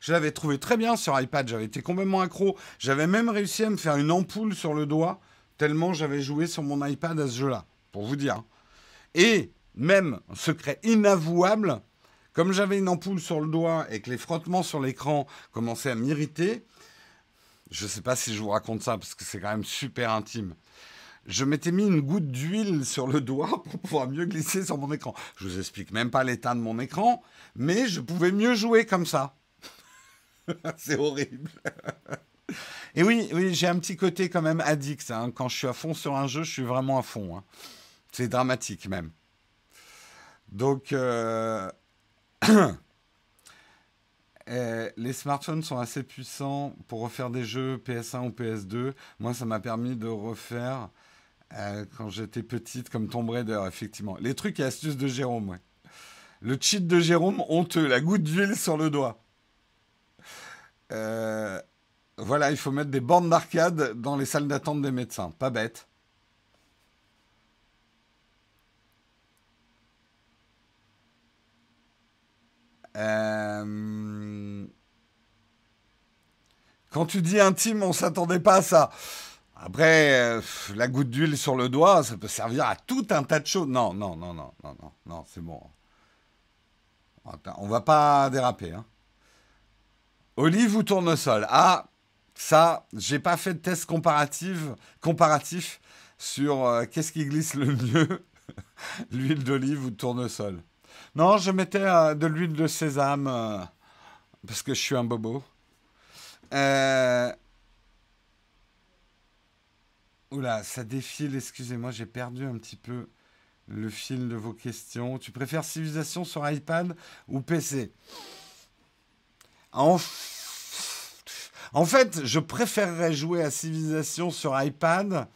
je l'avais trouvé très bien sur iPad, j'avais été complètement accro. J'avais même réussi à me faire une ampoule sur le doigt, tellement j'avais joué sur mon iPad à ce jeu-là, pour vous dire. Et même, secret inavouable, comme j'avais une ampoule sur le doigt et que les frottements sur l'écran commençaient à m'irriter, je ne sais pas si je vous raconte ça parce que c'est quand même super intime. Je m'étais mis une goutte d'huile sur le doigt pour pouvoir mieux glisser sur mon écran. Je vous explique même pas l'état de mon écran, mais je pouvais mieux jouer comme ça. c'est horrible. Et oui, oui, j'ai un petit côté quand même addict. Hein. Quand je suis à fond sur un jeu, je suis vraiment à fond. Hein. C'est dramatique même. Donc, euh, les smartphones sont assez puissants pour refaire des jeux PS1 ou PS2. Moi, ça m'a permis de refaire euh, quand j'étais petite, comme Tomb Raider, effectivement. Les trucs et astuces de Jérôme. Le cheat de Jérôme, honteux, la goutte d'huile sur le doigt. Euh, voilà, il faut mettre des bornes d'arcade dans les salles d'attente des médecins. Pas bête. Euh, quand tu dis intime, on s'attendait pas à ça. Après, euh, la goutte d'huile sur le doigt, ça peut servir à tout un tas de choses. Non, non, non, non, non, non, non, c'est bon. on va pas déraper. Hein. Olive ou tournesol? Ah, ça, j'ai pas fait de test comparatif, comparatif sur euh, qu'est-ce qui glisse le mieux, l'huile d'olive ou tournesol. Non, je mettais euh, de l'huile de sésame euh, parce que je suis un bobo. Oula, ça défile, excusez-moi, j'ai perdu un petit peu le fil de vos questions. Tu préfères civilisation sur iPad ou PC en, fait, je préférerais jouer à civilisation sur iPad.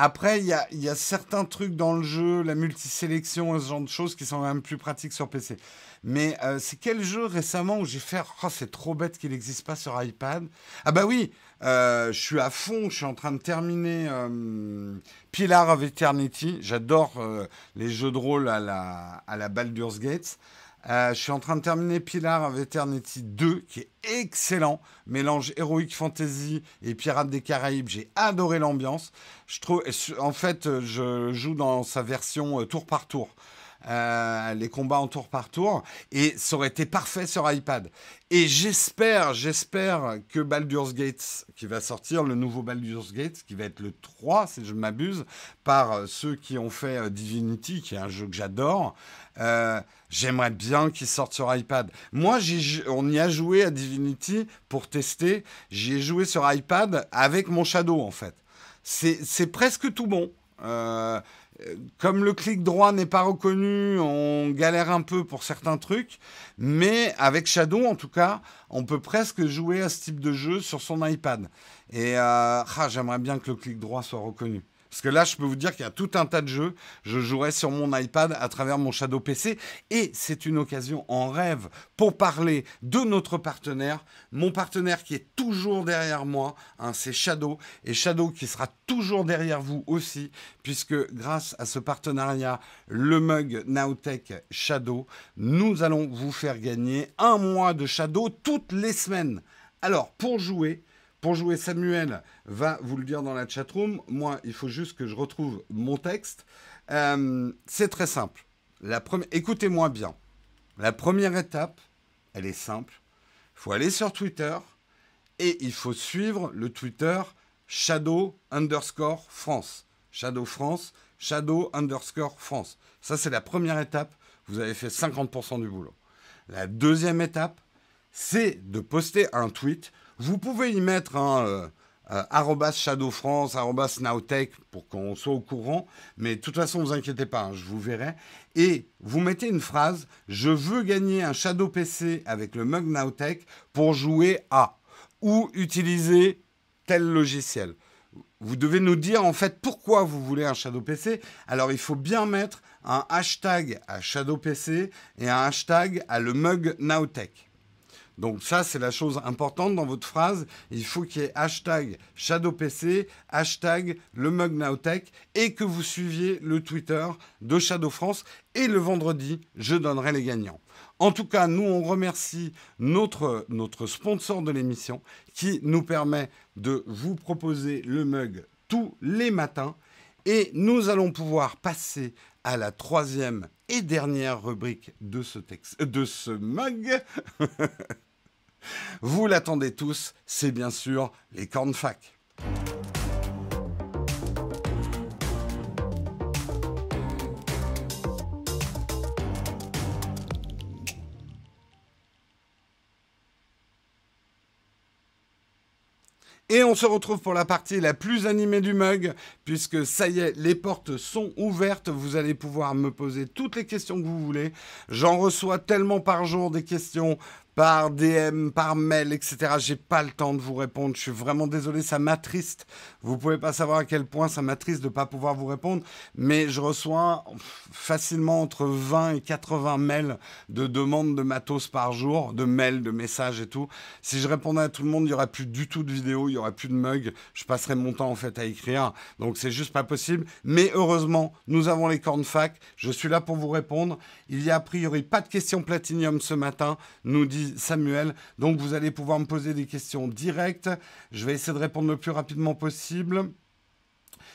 Après, il y a, certains trucs dans le jeu, la multisélection et ce genre de choses qui sont même plus pratiques sur PC. Mais euh, c'est quel jeu récemment où j'ai fait oh, c'est trop bête qu'il n'existe pas sur iPad? Ah bah oui, euh, je suis à fond, je suis en train de terminer euh, Pillar of Eternity. J'adore les jeux de rôle à la, à la Baldur's Gate. je suis en train de terminer Pillar of Eternity 2, qui est excellent. Mélange Heroic Fantasy et Pirates des Caraïbes. J'ai adoré l'ambiance. En fait, je joue dans sa version tour par tour. Euh, les combats en tour par tour, et ça aurait été parfait sur iPad. Et j'espère, j'espère que Baldur's Gate, qui va sortir, le nouveau Baldur's Gate, qui va être le 3, si je m'abuse, par euh, ceux qui ont fait euh, Divinity, qui est un jeu que j'adore, j'aimerais bien qu'il sorte sur iPad. Moi, on y a joué à Divinity pour tester. J'y ai joué sur iPad avec mon Shadow, en fait. C'est presque tout bon. Comme le clic droit n'est pas reconnu, on galère un peu pour certains trucs, mais avec Shadow, en tout cas, on peut presque jouer à ce type de jeu sur son iPad. Et euh, ah, j'aimerais bien que le clic droit soit reconnu. Parce que là, je peux vous dire qu'il y a tout un tas de jeux. Je jouerai sur mon iPad à travers mon Shadow PC. Et c'est une occasion en rêve pour parler de notre partenaire. Mon partenaire qui est toujours derrière moi, hein, c'est Shadow. Et Shadow qui sera toujours derrière vous aussi, puisque grâce à ce partenariat, le mug Nowtech Shadow, nous allons vous faire gagner un mois de Shadow toutes les semaines. Alors, pour jouer, pour jouer, Samuel va vous le dire dans la chatroom. Moi, il faut juste que je retrouve mon texte. Euh, c'est très simple. Écoutez-moi bien. La première étape, elle est simple. Il faut aller sur Twitter et il faut suivre le Twitter Shadow underscore France. Shadow France, Shadow underscore France. Ça, c'est la première étape. Vous avez fait 50% du boulot. La deuxième étape, c'est de poster un tweet vous pouvez y mettre un euh, euh, Shadow France, Nowtech pour qu'on soit au courant. Mais de toute façon, vous inquiétez pas, hein, je vous verrai. Et vous mettez une phrase Je veux gagner un Shadow PC avec le mug Nowtech pour jouer à ou utiliser tel logiciel. Vous devez nous dire en fait pourquoi vous voulez un Shadow PC. Alors il faut bien mettre un hashtag à Shadow PC et un hashtag à le mug Nowtech. Donc ça, c'est la chose importante dans votre phrase. Il faut qu'il y ait hashtag ShadowPC, hashtag le et que vous suiviez le Twitter de Shadow France. Et le vendredi, je donnerai les gagnants. En tout cas, nous, on remercie notre, notre sponsor de l'émission qui nous permet de vous proposer le mug tous les matins. Et nous allons pouvoir passer à la troisième et dernière rubrique de ce, texte, de ce mug. Vous l'attendez tous, c'est bien sûr les cornfac. Et on se retrouve pour la partie la plus animée du mug, puisque ça y est, les portes sont ouvertes. Vous allez pouvoir me poser toutes les questions que vous voulez. J'en reçois tellement par jour des questions par DM, par mail, etc. J'ai pas le temps de vous répondre. Je suis vraiment désolé, ça m'attriste. Vous pouvez pas savoir à quel point ça m'attriste de pas pouvoir vous répondre, mais je reçois facilement entre 20 et 80 mails de demandes de matos par jour, de mails, de messages et tout. Si je répondais à tout le monde, il y aurait plus du tout de vidéos, il y aurait plus de mugs. Je passerais mon temps en fait à écrire, donc c'est juste pas possible. Mais heureusement, nous avons les cornes fac. Je suis là pour vous répondre. Il y a a priori pas de questions platinium ce matin, nous dit Samuel. Donc vous allez pouvoir me poser des questions directes. Je vais essayer de répondre le plus rapidement possible.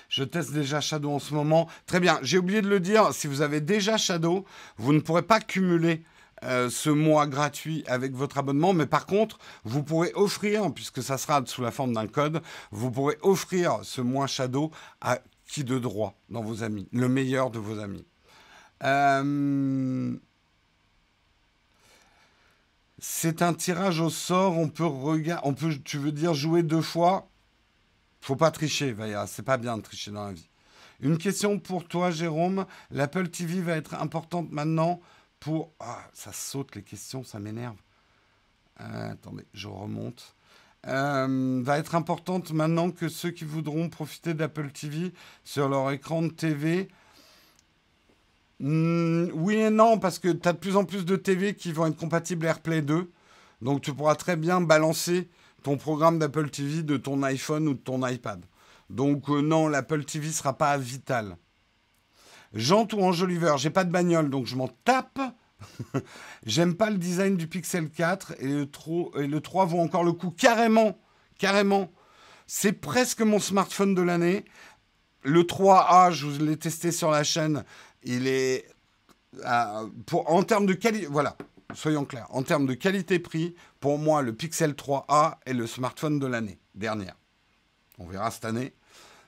Je teste déjà Shadow en ce moment. Très bien, j'ai oublié de le dire, si vous avez déjà Shadow, vous ne pourrez pas cumuler euh, ce mois gratuit avec votre abonnement, mais par contre, vous pourrez offrir, puisque ça sera sous la forme d'un code, vous pourrez offrir ce mois Shadow à qui de droit dans vos amis, le meilleur de vos amis. Euh, c'est un tirage au sort, on peut regarder, on peut, tu veux dire jouer deux fois? Faut pas tricher, Vaya, c'est pas bien de tricher dans la vie. Une question pour toi, Jérôme. L'Apple TV va être importante maintenant pour. Ah, ça saute les questions, ça m'énerve. Euh, attendez, je remonte. Euh, va être importante maintenant que ceux qui voudront profiter d'Apple TV sur leur écran de TV. Hmm, oui et non, parce que tu as de plus en plus de TV qui vont être compatibles AirPlay 2. Donc tu pourras très bien balancer ton programme d'Apple TV de ton iPhone ou de ton iPad. Donc euh, non, l'Apple TV sera pas vital. Jean ou Angeliver, j'ai pas de bagnole, donc je m'en tape. J'aime pas le design du Pixel 4 et le, et le 3 vaut encore le coup. Carrément, carrément. C'est presque mon smartphone de l'année. Le 3A, je vous l'ai testé sur la chaîne. Il est. Euh, pour, en termes de qualité. Voilà, soyons clairs. En termes de qualité-prix, pour moi, le Pixel 3A est le smartphone de l'année dernière. On verra cette année.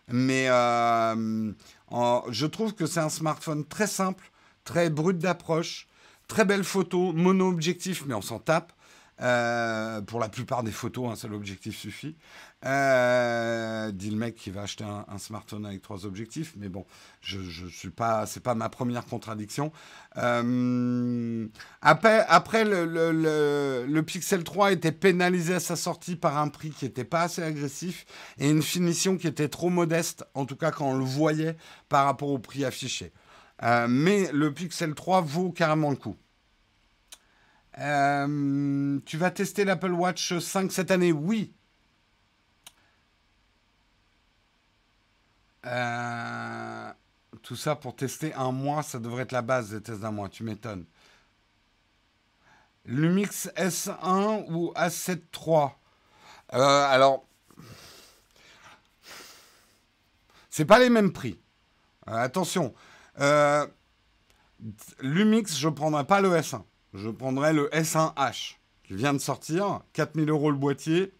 Mais euh, je trouve que c'est un smartphone très simple, très brut d'approche, très belle photo, mono-objectif, mais on s'en tape. Euh, pour la plupart des photos, un seul objectif suffit. Euh, dit le mec qui va acheter un, smartphone avec trois objectifs, mais bon, je, je suis pas, c'est pas ma première contradiction. Euh, après, après le, le, le, Pixel 3 était pénalisé à sa sortie par un prix qui n'était pas assez agressif et une finition qui était trop modeste, en tout cas quand on le voyait par rapport au prix affiché. Euh, mais le Pixel 3 vaut carrément le coup. Tu vas tester l'Apple Watch 5 cette année? Oui. Euh, tout ça pour tester un mois, ça devrait être la base des tests d'un mois, tu m'étonnes. Lumix S1 ou A7 III euh, Alors, c'est pas les mêmes prix. attention, Lumix, je prendrai pas le S1 je prendrais le S1H qui vient de sortir, 4000 euros le boîtier,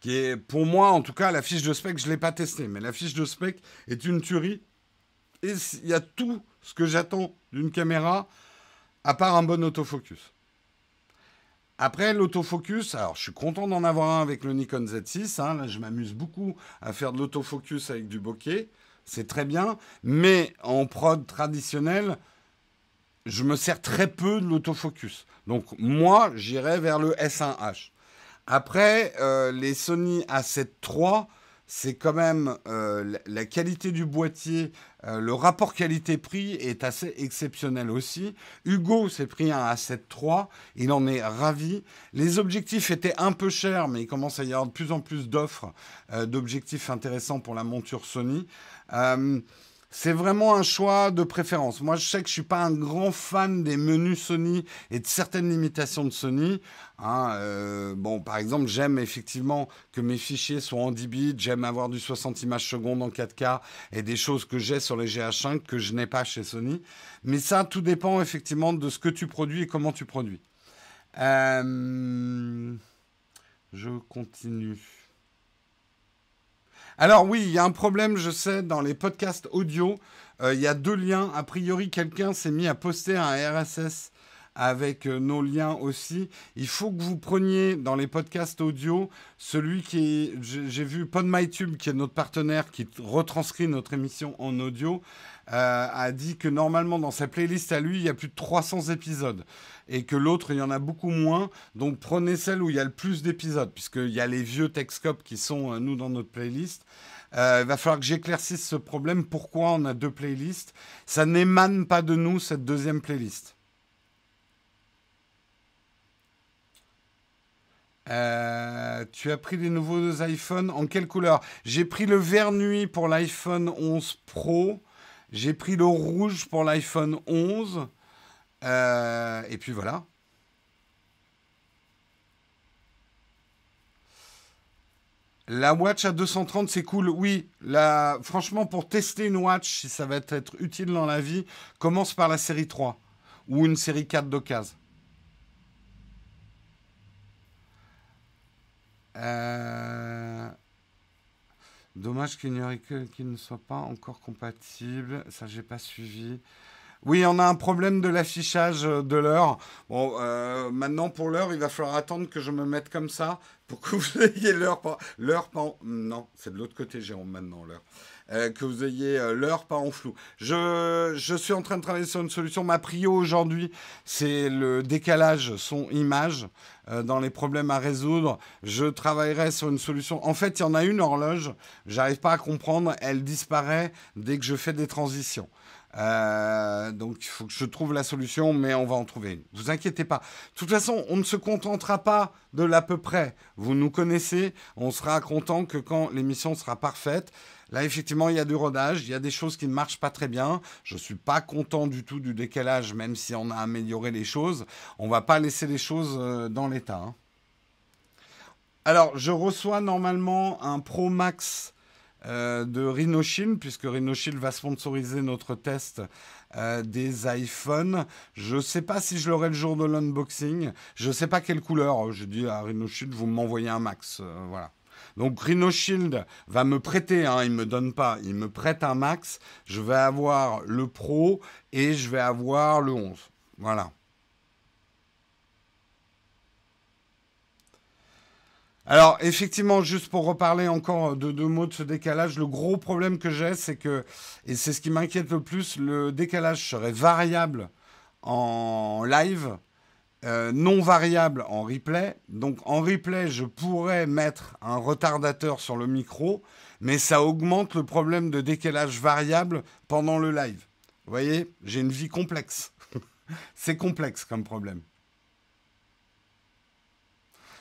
qui est pour moi en tout cas la fiche de spec, je ne l'ai pas testé, mais la fiche de spec est une tuerie. Et il y a tout ce que j'attends d'une caméra, à part un bon autofocus. Après l'autofocus, alors je suis content d'en avoir un avec le Nikon Z6. Hein, là, je m'amuse beaucoup à faire de l'autofocus avec du bokeh. C'est très bien. Mais en prod traditionnel, je me sers très peu de l'autofocus. Donc moi, j'irai vers le S1H. Après, euh, les Sony A7 III, c'est quand même euh, la qualité du boîtier, euh, le rapport qualité-prix est assez exceptionnel aussi. Hugo s'est pris un A7 III, il en est ravi. Les objectifs étaient un peu chers, mais il commence à y avoir de plus en plus d'offres d'objectifs intéressants pour la monture Sony c'est vraiment un choix de préférence. Moi, je sais que je suis pas un grand fan des menus Sony et de certaines limitations de Sony. Hein, euh, bon, par exemple, j'aime effectivement que mes fichiers soient en 10 bits, j'aime avoir du 60 images secondes en 4K et des choses que j'ai sur les GH5 que je n'ai pas chez Sony. Mais ça, tout dépend effectivement de ce que tu produis et comment tu produis. Euh, je continue. Alors oui, il y a un problème, je sais, dans les podcasts audio. Euh, il y a deux liens. A priori, quelqu'un s'est mis à poster un RSS avec euh, nos liens aussi. Il faut que vous preniez dans les podcasts audio celui qui est... J'ai vu PodMyTube, qui est notre partenaire, qui retranscrit notre émission en audio, euh, a dit que normalement dans sa playlist à lui, il y a plus de 300 épisodes et que l'autre, il y en a beaucoup moins. Donc prenez celle où il y a le plus d'épisodes, puisqu'il y a les vieux Texcop qui sont, euh, nous, dans notre playlist. Euh, il va falloir que j'éclaircisse ce problème. Pourquoi on a deux playlists? Ça n'émane pas de nous, cette deuxième playlist. Tu as pris les nouveaux iPhones en quelle couleur? J'ai pris le vert nuit pour l'iPhone 11 Pro. J'ai pris le rouge pour l'iPhone 11. Euh, et puis voilà. La watch à 230, c'est cool. Oui, franchement, pour tester une watch, si ça va être utile dans la vie, commence par la série 3. ou une série 4 d'occasion. Euh, dommage qu'il n'y aurait que qu'il ne soit pas encore compatible. Ça, j'ai pas suivi. Oui, on a un problème de l'affichage de l'heure. Bon, euh, maintenant pour l'heure, il va falloir attendre que je me mette comme ça pour que vous ayez l'heure. L'heure. Non, c'est de l'autre côté, Jérôme, maintenant l'heure. Euh, que vous ayez euh, l'heure pas en flou. Je, je, suis en train de travailler sur une solution. Ma prio aujourd'hui, c'est le décalage son-image euh, dans les problèmes à résoudre. Je travaillerai sur une solution. En fait, il y en a une horloge, j'arrive pas à comprendre, elle disparaît dès que je fais des transitions. Euh, donc il faut que je trouve la solution, mais on va en trouver une. Vous inquiétez pas. De toute façon, on ne se contentera pas de l'à peu près. Vous nous connaissez, on sera content que quand l'émission sera parfaite. Là, effectivement, il y a du rodage, il y a des choses qui ne marchent pas très bien. Je ne suis pas content du tout du décalage, même si on a amélioré les choses. On ne va pas laisser les choses euh, dans l'état. Hein. Alors, je reçois normalement un Pro Max euh, de RhinoShield, puisque RhinoShield va sponsoriser notre test euh, des iPhones. Je ne sais pas si je l'aurai le jour de l'unboxing. Je ne sais pas quelle couleur. Je dis à RhinoShield, vous m'envoyez un max. Euh, voilà. Donc RhinoShield va me prêter, hein, il ne me donne pas, il me prête un max. Je vais avoir le Pro et je vais avoir le 11. Voilà. Alors, effectivement, juste pour reparler encore de deux mots de ce décalage, le gros problème que j'ai, c'est que, et c'est ce qui m'inquiète le plus, le décalage serait variable en live, euh, non variable en replay. Donc, en replay, je pourrais mettre un retardateur sur le micro, mais ça augmente le problème de décalage variable pendant le live. Vous voyez, j'ai une vie complexe. c'est complexe comme problème.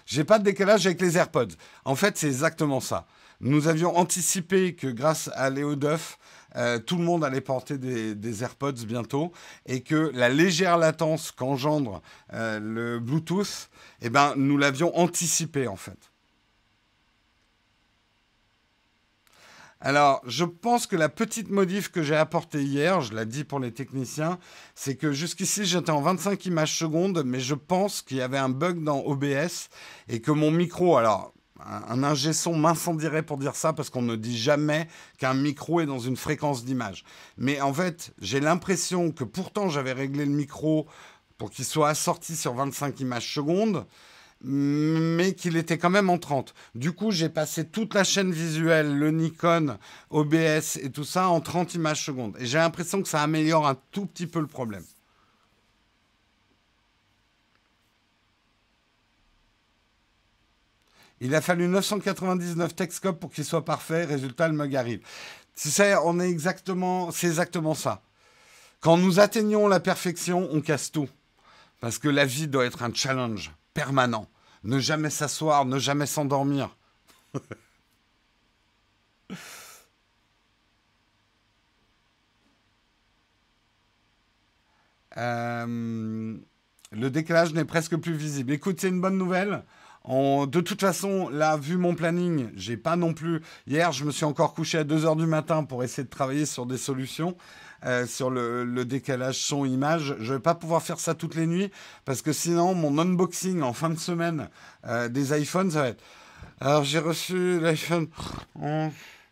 J'ai pas de décalage avec les AirPods. En fait, c'est exactement ça. Nous avions anticipé que grâce à Léo Duff, euh, tout le monde allait porter des, AirPods bientôt et que la légère latence qu'engendre euh, le Bluetooth, eh ben, nous l'avions anticipé en fait. Alors, je pense que la petite modif que j'ai apportée hier, je l'ai dit pour les techniciens, c'est que jusqu'ici j'étais en 25 images secondes, mais je pense qu'il y avait un bug dans OBS et que mon micro, alors un, ingé son m'incendierait pour dire ça parce qu'on ne dit jamais qu'un micro est dans une fréquence d'image. Mais en fait, j'ai l'impression que pourtant j'avais réglé le micro pour qu'il soit assorti sur 25 images secondes mais qu'il était quand même en 30. Du coup, j'ai passé toute la chaîne visuelle, le Nikon, OBS et tout ça en 30 images secondes. Et j'ai l'impression que ça améliore un tout petit peu le problème. Il a fallu 999 Texcop pour qu'il soit parfait. Résultat, le mug arrive. On est exactement, c'est exactement ça. Quand nous atteignons la perfection, on casse tout. Parce que la vie doit être un challenge permanent. Ne jamais s'asseoir, ne jamais s'endormir. Euh, le décalage n'est presque plus visible. Écoute, c'est une bonne nouvelle. de toute façon, là, vu mon planning, j'ai pas non plus. Hier, je me suis encore couché à 2 h du matin pour essayer de travailler sur des solutions. Euh, sur le, décalage son-image. Je ne vais pas pouvoir faire ça toutes les nuits parce que sinon, mon unboxing en fin de semaine euh, des iPhones, ça va être. Alors, j'ai reçu l'iPhone. Oh,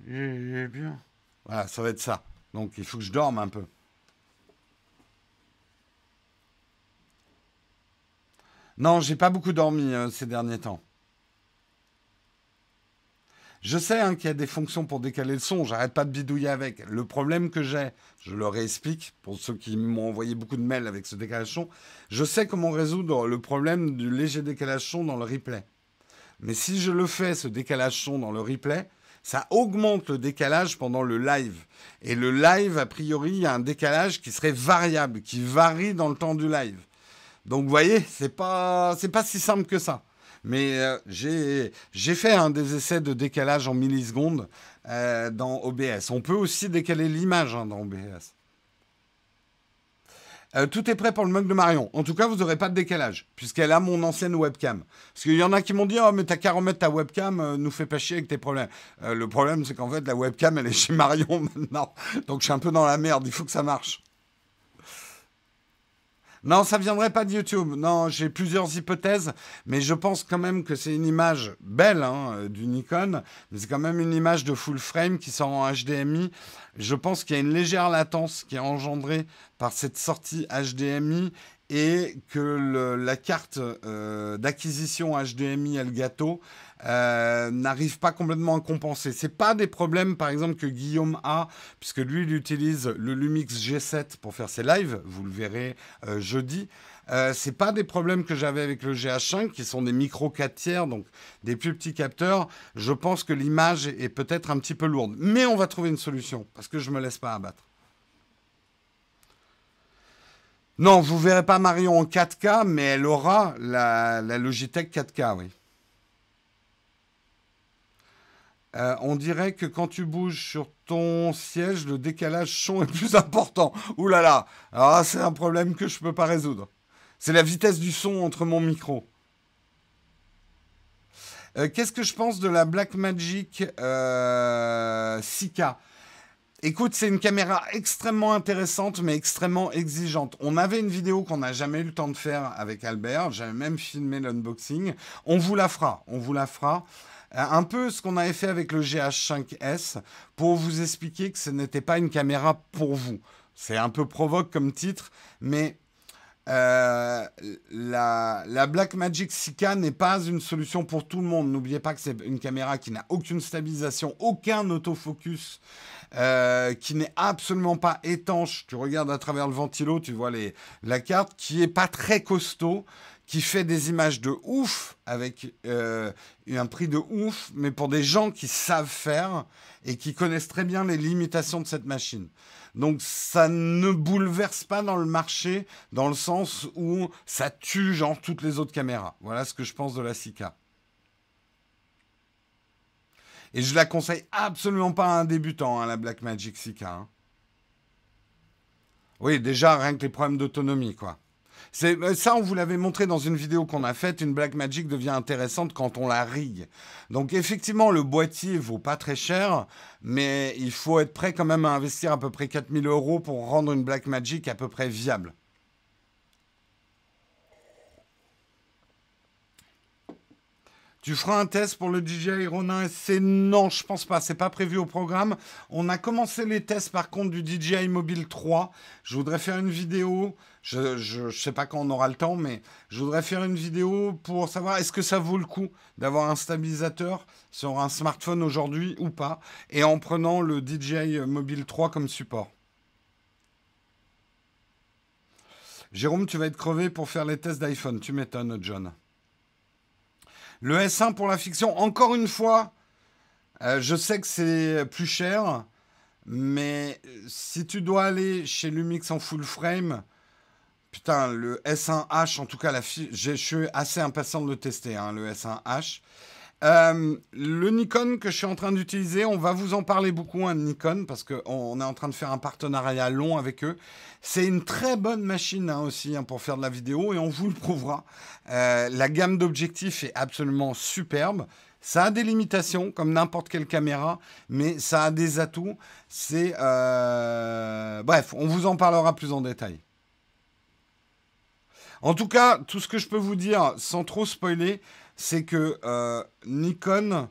il est bien. Voilà, ça va être ça. Donc, il faut que je dorme un peu. Non, j'ai pas beaucoup dormi euh, ces derniers temps. Je sais hein, qu'il y a des fonctions pour décaler le son, j'arrête pas de bidouiller avec. Le problème que j'ai, je le réexplique pour ceux qui m'ont envoyé beaucoup de mails avec ce décalage son, je sais comment résoudre le problème du léger décalage son dans le replay. Mais si je le fais, ce décalage son dans le replay, ça augmente le décalage pendant le live. Et le live, a priori, il y a un décalage qui serait variable, qui varie dans le temps du live. Donc vous voyez, c'est pas, c'est pas si simple que ça. Mais euh, j'ai fait un des essais de décalage en millisecondes euh, dans OBS. On peut aussi décaler l'image hein, dans OBS. Euh, tout est prêt pour le mug de Marion. En tout cas, vous n'aurez pas de décalage, puisqu'elle a mon ancienne webcam. Parce qu'il y en a qui m'ont dit Oh, mais t'as qu'à ta webcam, nous fais pas chier avec tes problèmes. le problème, c'est qu'en fait, la webcam, elle est chez Marion maintenant. Donc, je suis un peu dans la merde, il faut que ça marche. Non, ça viendrait pas de YouTube. Non, j'ai plusieurs hypothèses, mais je pense quand même que c'est une image belle hein, du Nikon, mais c'est quand même une image de full frame qui sort en HDMI. Je pense qu'il y a une légère latence qui est engendrée par cette sortie HDMI et que la carte euh, d'acquisition HDMI Elgato euh, n'arrive pas complètement à compenser. C'est pas des problèmes, par exemple, que Guillaume a, puisque lui, il utilise le Lumix G7 pour faire ses lives. Vous le verrez euh, jeudi. Euh, c'est pas des problèmes que j'avais avec le GH5, qui sont des micro 4 tiers, donc des plus petits capteurs. Je pense que l'image est peut-être un petit peu lourde, mais on va trouver une solution parce que je me laisse pas abattre. Non, vous verrez pas Marion en 4K, mais elle aura la, la Logitech 4K, oui. Euh, on dirait que quand tu bouges sur ton siège, le décalage son est plus important. Ouh là là, alors c'est un problème que je ne peux pas résoudre. C'est la vitesse du son entre mon micro. Euh, qu'est-ce que je pense de la Blackmagic euh, 6K Écoute, c'est une caméra extrêmement intéressante, mais extrêmement exigeante. On avait une vidéo qu'on n'a jamais eu le temps de faire avec Albert. J'avais même filmé l'unboxing. On vous la fera. On vous la fera. Euh, un peu ce qu'on avait fait avec le GH5S pour vous expliquer que ce n'était pas une caméra pour vous. C'est un peu provoque comme titre, mais la, la Blackmagic 6K n'est pas une solution pour tout le monde. N'oubliez pas que c'est une caméra qui n'a aucune stabilisation, aucun autofocus, euh, qui n'est absolument pas étanche. Tu regardes à travers le ventilo, tu vois les, la carte, qui est pas très costaud qui fait des images de ouf avec euh, un prix de ouf, mais pour des gens qui savent faire et qui connaissent très bien les limitations de cette machine. Donc ça ne bouleverse pas dans le marché dans le sens où ça tue genre toutes les autres caméras. Voilà ce que je pense de la 6K. Et je la conseille absolument pas à un débutant, hein, la Blackmagic 6K. Hein. Oui, déjà, rien que les problèmes d'autonomie, quoi. Euh, ça, on vous l'avait montré dans une vidéo qu'on a faite. Une Blackmagic devient intéressante quand on la rigue. Donc effectivement, le boîtier vaut pas très cher, mais il faut être prêt quand même à investir à peu près 4000 euros pour rendre une Blackmagic à peu près viable. Tu feras un test pour le DJI Ronin C'est non, je pense pas. C'est pas prévu au programme. On a commencé les tests par contre du DJI Mobile 3. Je voudrais faire une vidéo. Je ne sais pas quand on aura le temps, mais je voudrais faire une vidéo pour savoir est-ce que ça vaut le coup d'avoir un stabilisateur sur un smartphone aujourd'hui ou pas, et en prenant le DJI Mobile 3 comme support. Jérôme, tu vas être crevé pour faire les tests d'iPhone. Tu m'étonnes, John. Le S1 pour la fiction, encore une fois, euh, je sais que c'est plus cher, mais si tu dois aller chez Lumix en full frame, putain, le S1H, en tout cas, la je suis assez impatient de le tester, hein, le S1H. Euh, le Nikon que je suis en train d'utiliser, on va vous en parler beaucoup, un hein, Nikon, parce qu'on est en train de faire un partenariat long avec eux. C'est une très bonne machine hein, aussi hein, pour faire de la vidéo et on vous le prouvera. Euh, la gamme d'objectifs est absolument superbe. Ça a des limitations, comme n'importe quelle caméra, mais ça a des atouts. C'est euh, bref, on vous en parlera plus en détail. En tout cas, tout ce que je peux vous dire, sans trop spoiler, c'est que euh, Nikon,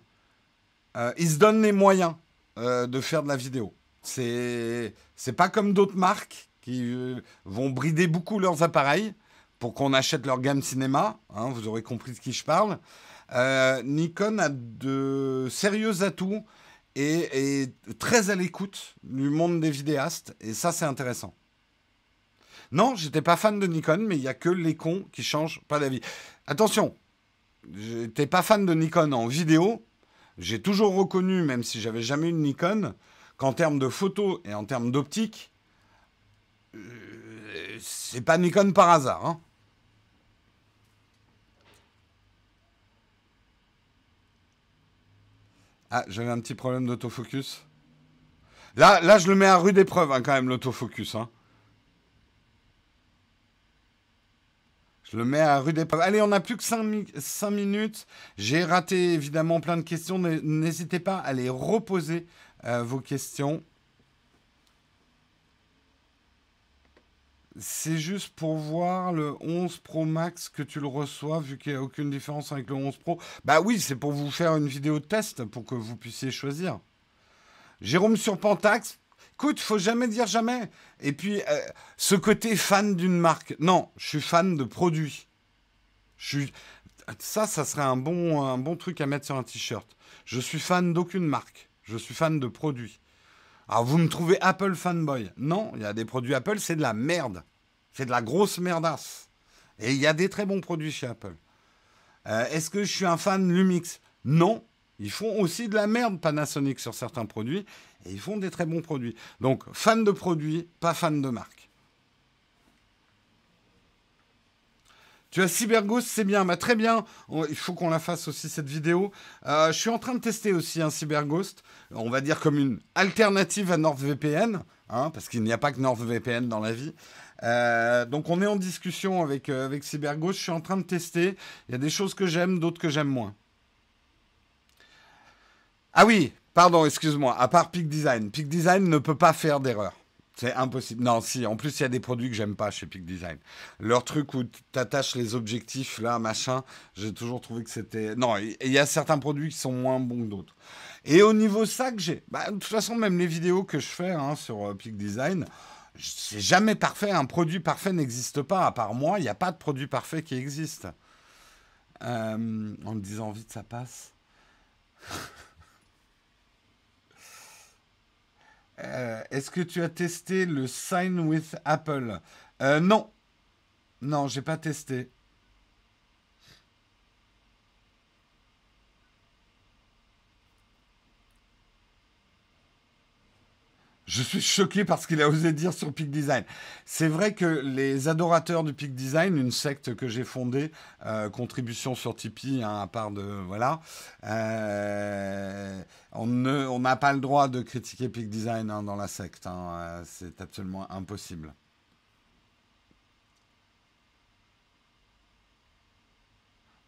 euh, ils se donnent les moyens euh, de faire de la vidéo. C'est pas comme d'autres marques qui vont brider beaucoup leurs appareils pour qu'on achète leur gamme cinéma. Hein, vous aurez compris de qui je parle. Nikon a de sérieux atouts et est très à l'écoute du monde des vidéastes et ça c'est intéressant. Non, j'étais pas fan de Nikon, mais il y a que les cons qui changent pas d'avis. Attention, j'étais pas fan de Nikon en vidéo. J'ai toujours reconnu, même si j'avais jamais eu de Nikon, qu'en termes de photo et en termes d'optique, euh, c'est pas Nikon par hasard. Hein. Ah, j'avais un petit problème d'autofocus. Là, là, je le mets à rude épreuve, hein, quand même, l'autofocus. Hein. Le mets à rude épreuve. Allez, on n'a plus que 5, minutes. J'ai raté évidemment plein de questions. N'hésitez pas à les reposer euh, vos questions. c'est juste pour voir le 11 Pro Max que tu le reçois, vu qu'il n'y a aucune différence avec le 11 Pro. Bah oui, c'est pour vous faire une vidéo de test pour que vous puissiez choisir. Jérôme sur Pentax, écoute, faut jamais dire jamais. Et puis, euh, ce côté fan d'une marque. Non, je suis fan de produits. Je. Ça, ça serait un bon, truc à mettre sur un t-shirt. Je suis fan d'aucune marque. Je suis fan de produits. Alors, vous me trouvez Apple fanboy. Non, il y a des produits Apple, c'est de la merde. C'est de la grosse merdasse. Et il y a des très bons produits chez Apple. Euh, est-ce que je suis un fan Lumix? Non. Ils font aussi de la merde Panasonic sur certains produits. Et ils font des très bons produits. Donc, fan de produits, pas fan de marque. Tu as CyberGhost, c'est bien, bah, très bien. Il faut qu'on la fasse aussi cette vidéo. Euh, je suis en train de tester aussi un CyberGhost, on va dire comme une alternative à NordVPN, hein, parce qu'il n'y a pas que NordVPN dans la vie. Euh, donc on est en discussion euh, avec CyberGhost, je suis en train de tester. Il y a des choses que j'aime, d'autres que j'aime moins. Ah oui, pardon, excuse-moi, à part Peak Design. Peak Design ne peut pas faire d'erreur. C'est impossible. Non, si. En plus, il y a des produits que j'aime pas chez Peak Design. Leur truc où tu attaches les objectifs, là, machin, j'ai toujours trouvé que c'était. Non, il y a certains produits qui sont moins bons que d'autres. Et au niveau sac, j'ai. Bah, de toute façon, même les vidéos que je fais hein, sur euh, Peak Design, c'est jamais parfait. Un produit parfait n'existe pas. À part moi, il n'y a pas de produit parfait qui existe. Euh, en me disant vite, ça passe. Euh, est-ce que tu as testé le Sign with Apple? Euh, Non. Non, j'ai pas testé. Je suis choqué parce qu'il a osé dire sur Peak Design. C'est vrai que les adorateurs du Peak Design, une secte que j'ai fondée, euh, contribution sur Tipeee, hein, à part de voilà, euh, on n'a pas le droit de critiquer Peak Design hein, dans la secte. Hein, euh, c'est absolument impossible.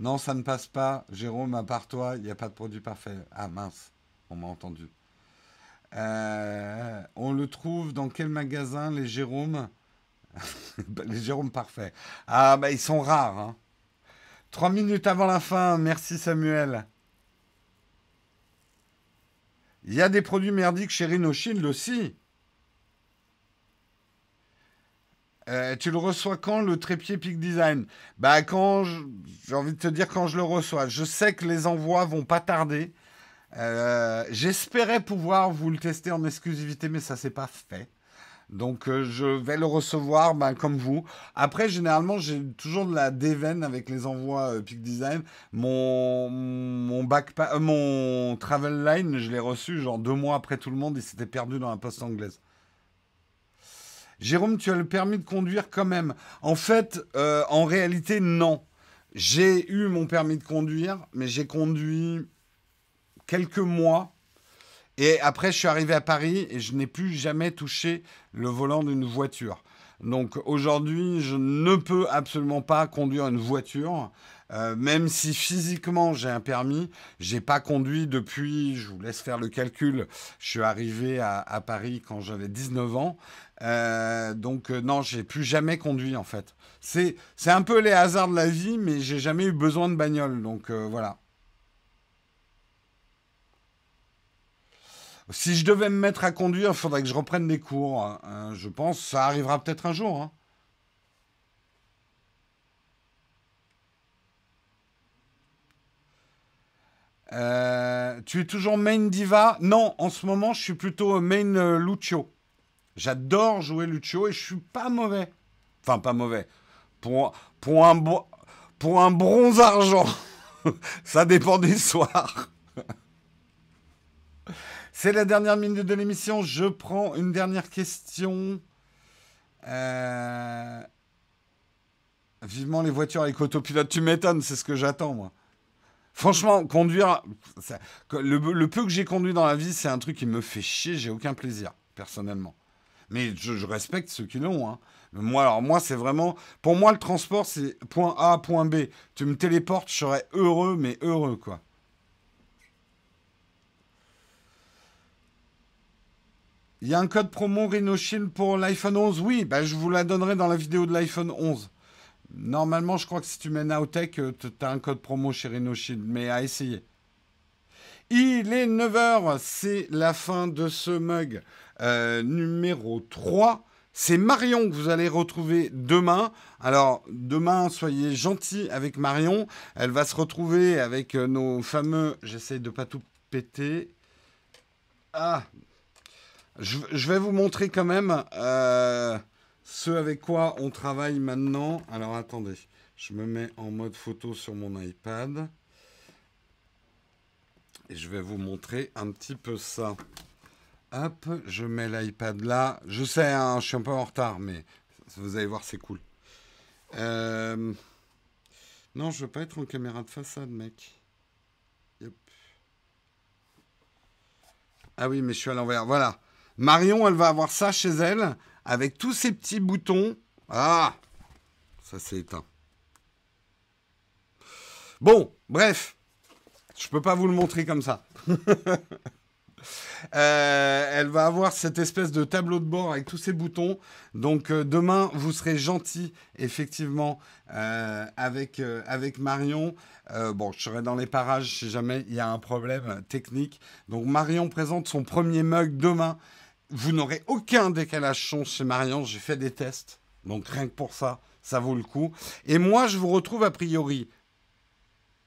Non, ça ne passe pas. Jérôme, à part toi, il n'y a pas de produit parfait. Ah mince, on m'a entendu. Euh, on le trouve dans quel magasin, les Jérômes Les Jérômes parfaits. Ah, bah ils sont rares. Hein. Trois minutes avant la fin, merci Samuel. Il y a des produits merdiques chez Rhinoshield aussi. Euh, tu le reçois quand le trépied Peak Design? Bah quand j'ai envie de te dire quand je le reçois. Je sais que les envois vont pas tarder. Euh, j'espérais pouvoir vous le tester en exclusivité, mais ça s'est pas fait. Donc euh, je vais le recevoir ben, comme vous. Après, généralement, j'ai toujours de la déveine avec les envois euh, Peak Design. Mon, mon, mon Travel Line, je l'ai reçu genre deux mois après tout le monde. Il s'était perdu dans la poste anglaise. Jérôme, tu as le permis de conduire quand même. En fait, en réalité, non. J'ai eu mon permis de conduire, mais j'ai conduit quelques mois. Et après, je suis arrivé à Paris et je n'ai plus jamais touché le volant d'une voiture. Donc aujourd'hui, je ne peux absolument pas conduire une voiture. Euh, même si physiquement j'ai un permis, j'ai pas conduit depuis, je vous laisse faire le calcul, je suis arrivé à, Paris quand j'avais 19 ans. Euh, donc euh, non, j'ai plus jamais conduit en fait. C'est un peu les hasards de la vie, mais j'ai jamais eu besoin de bagnole. Donc voilà. Si je devais me mettre à conduire, il faudrait que je reprenne des cours. Hein, je pense ça arrivera peut-être un jour. Hein. Euh, tu es toujours main diva? Non, en ce moment, je suis plutôt main euh, Lucio. J'adore jouer Lucio et je suis pas mauvais. Enfin, pas mauvais. Pour, pour, un, pour un bronze argent. Ça dépend des soirs. C'est la dernière minute de l'émission. Je prends une dernière question. Euh, vivement les voitures avec autopilote. Tu m'étonnes, c'est ce que j'attends, moi. Franchement, conduire. le, peu que j'ai conduit dans la vie, c'est un truc qui me fait chier. J'ai aucun plaisir, personnellement. Mais je, respecte ceux qui l'ont. Hein. Moi, moi, c'est vraiment. Pour moi, le transport, c'est point A, point B. Tu me téléportes, je serais heureux, mais heureux, quoi. Il y a un code promo RhinoShield pour l'iPhone 11 Oui, bah, je vous la donnerai dans la vidéo de l'iPhone 11. Normalement, je crois que si tu mets Nowtech, euh, tu as un code promo chez RhinoShield, mais à essayer. Il est 9h, c'est la fin de ce mug euh, numéro 3. C'est Marion que vous allez retrouver demain. Alors, demain, soyez gentils avec Marion. Elle va se retrouver avec euh, nos fameux. J'essaie de pas tout péter. Ah Je, vais vous montrer quand même euh, ce avec quoi on travaille maintenant. Alors, attendez. Je me mets en mode photo sur mon iPad. Et je vais vous montrer un petit peu ça. Hop, je mets l'iPad là. Je sais, hein, je suis un peu en retard, mais vous allez voir, c'est cool. Euh, non, je veux pas être en caméra de façade, mec. Ah oui, mais je suis à l'envers. Voilà. Marion, elle va avoir ça chez elle, avec tous ces petits boutons. Ah Ça s'est éteint. Bon, bref. Je peux pas vous le montrer comme ça. Euh, elle va avoir cette espèce de tableau de bord avec tous ces boutons. Donc euh, demain, vous serez gentil, effectivement, euh, avec, avec Marion. bon, je serai dans les parages si jamais il y a un problème technique. Donc Marion présente son premier mug demain. Vous n'aurez aucun décalage son chez Marion. J'ai fait des tests. Donc rien que pour ça, ça vaut le coup. Et moi, je vous retrouve a priori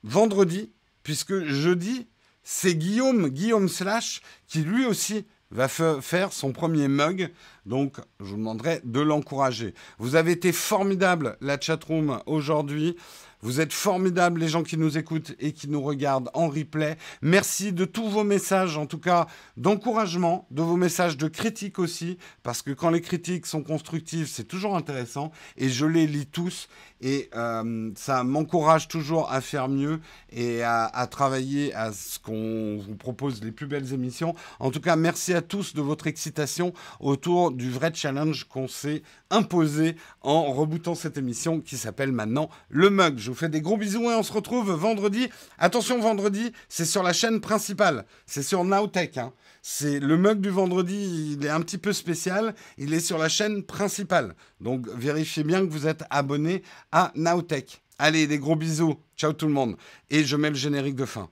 vendredi, puisque jeudi, c'est Guillaume, Guillaume Slash, qui lui aussi va faire son premier mug. Donc, je vous demanderai de l'encourager. Vous avez été formidable, la chatroom, aujourd'hui. Vous êtes formidables, les gens qui nous écoutent et qui nous regardent en replay. Merci de tous vos messages, en tout cas d'encouragement, de vos messages de critique aussi, parce que quand les critiques sont constructives, c'est toujours intéressant. Et je les lis tous. Et euh, ça m'encourage toujours à faire mieux et à, travailler à ce qu'on vous propose les plus belles émissions. En tout cas, merci à tous de votre excitation autour du vrai challenge qu'on s'est imposé en rebootant cette émission qui s'appelle maintenant Le Mug. Je vous fais des gros bisous et on se retrouve vendredi. Attention, vendredi, c'est sur la chaîne principale. C'est sur Nowtech. Hein. C'est le mug du vendredi, il est un petit peu spécial. Il est sur la chaîne principale. Donc vérifiez bien que vous êtes abonné à Nowtech. Allez, des gros bisous. Ciao tout le monde. Et je mets le générique de fin.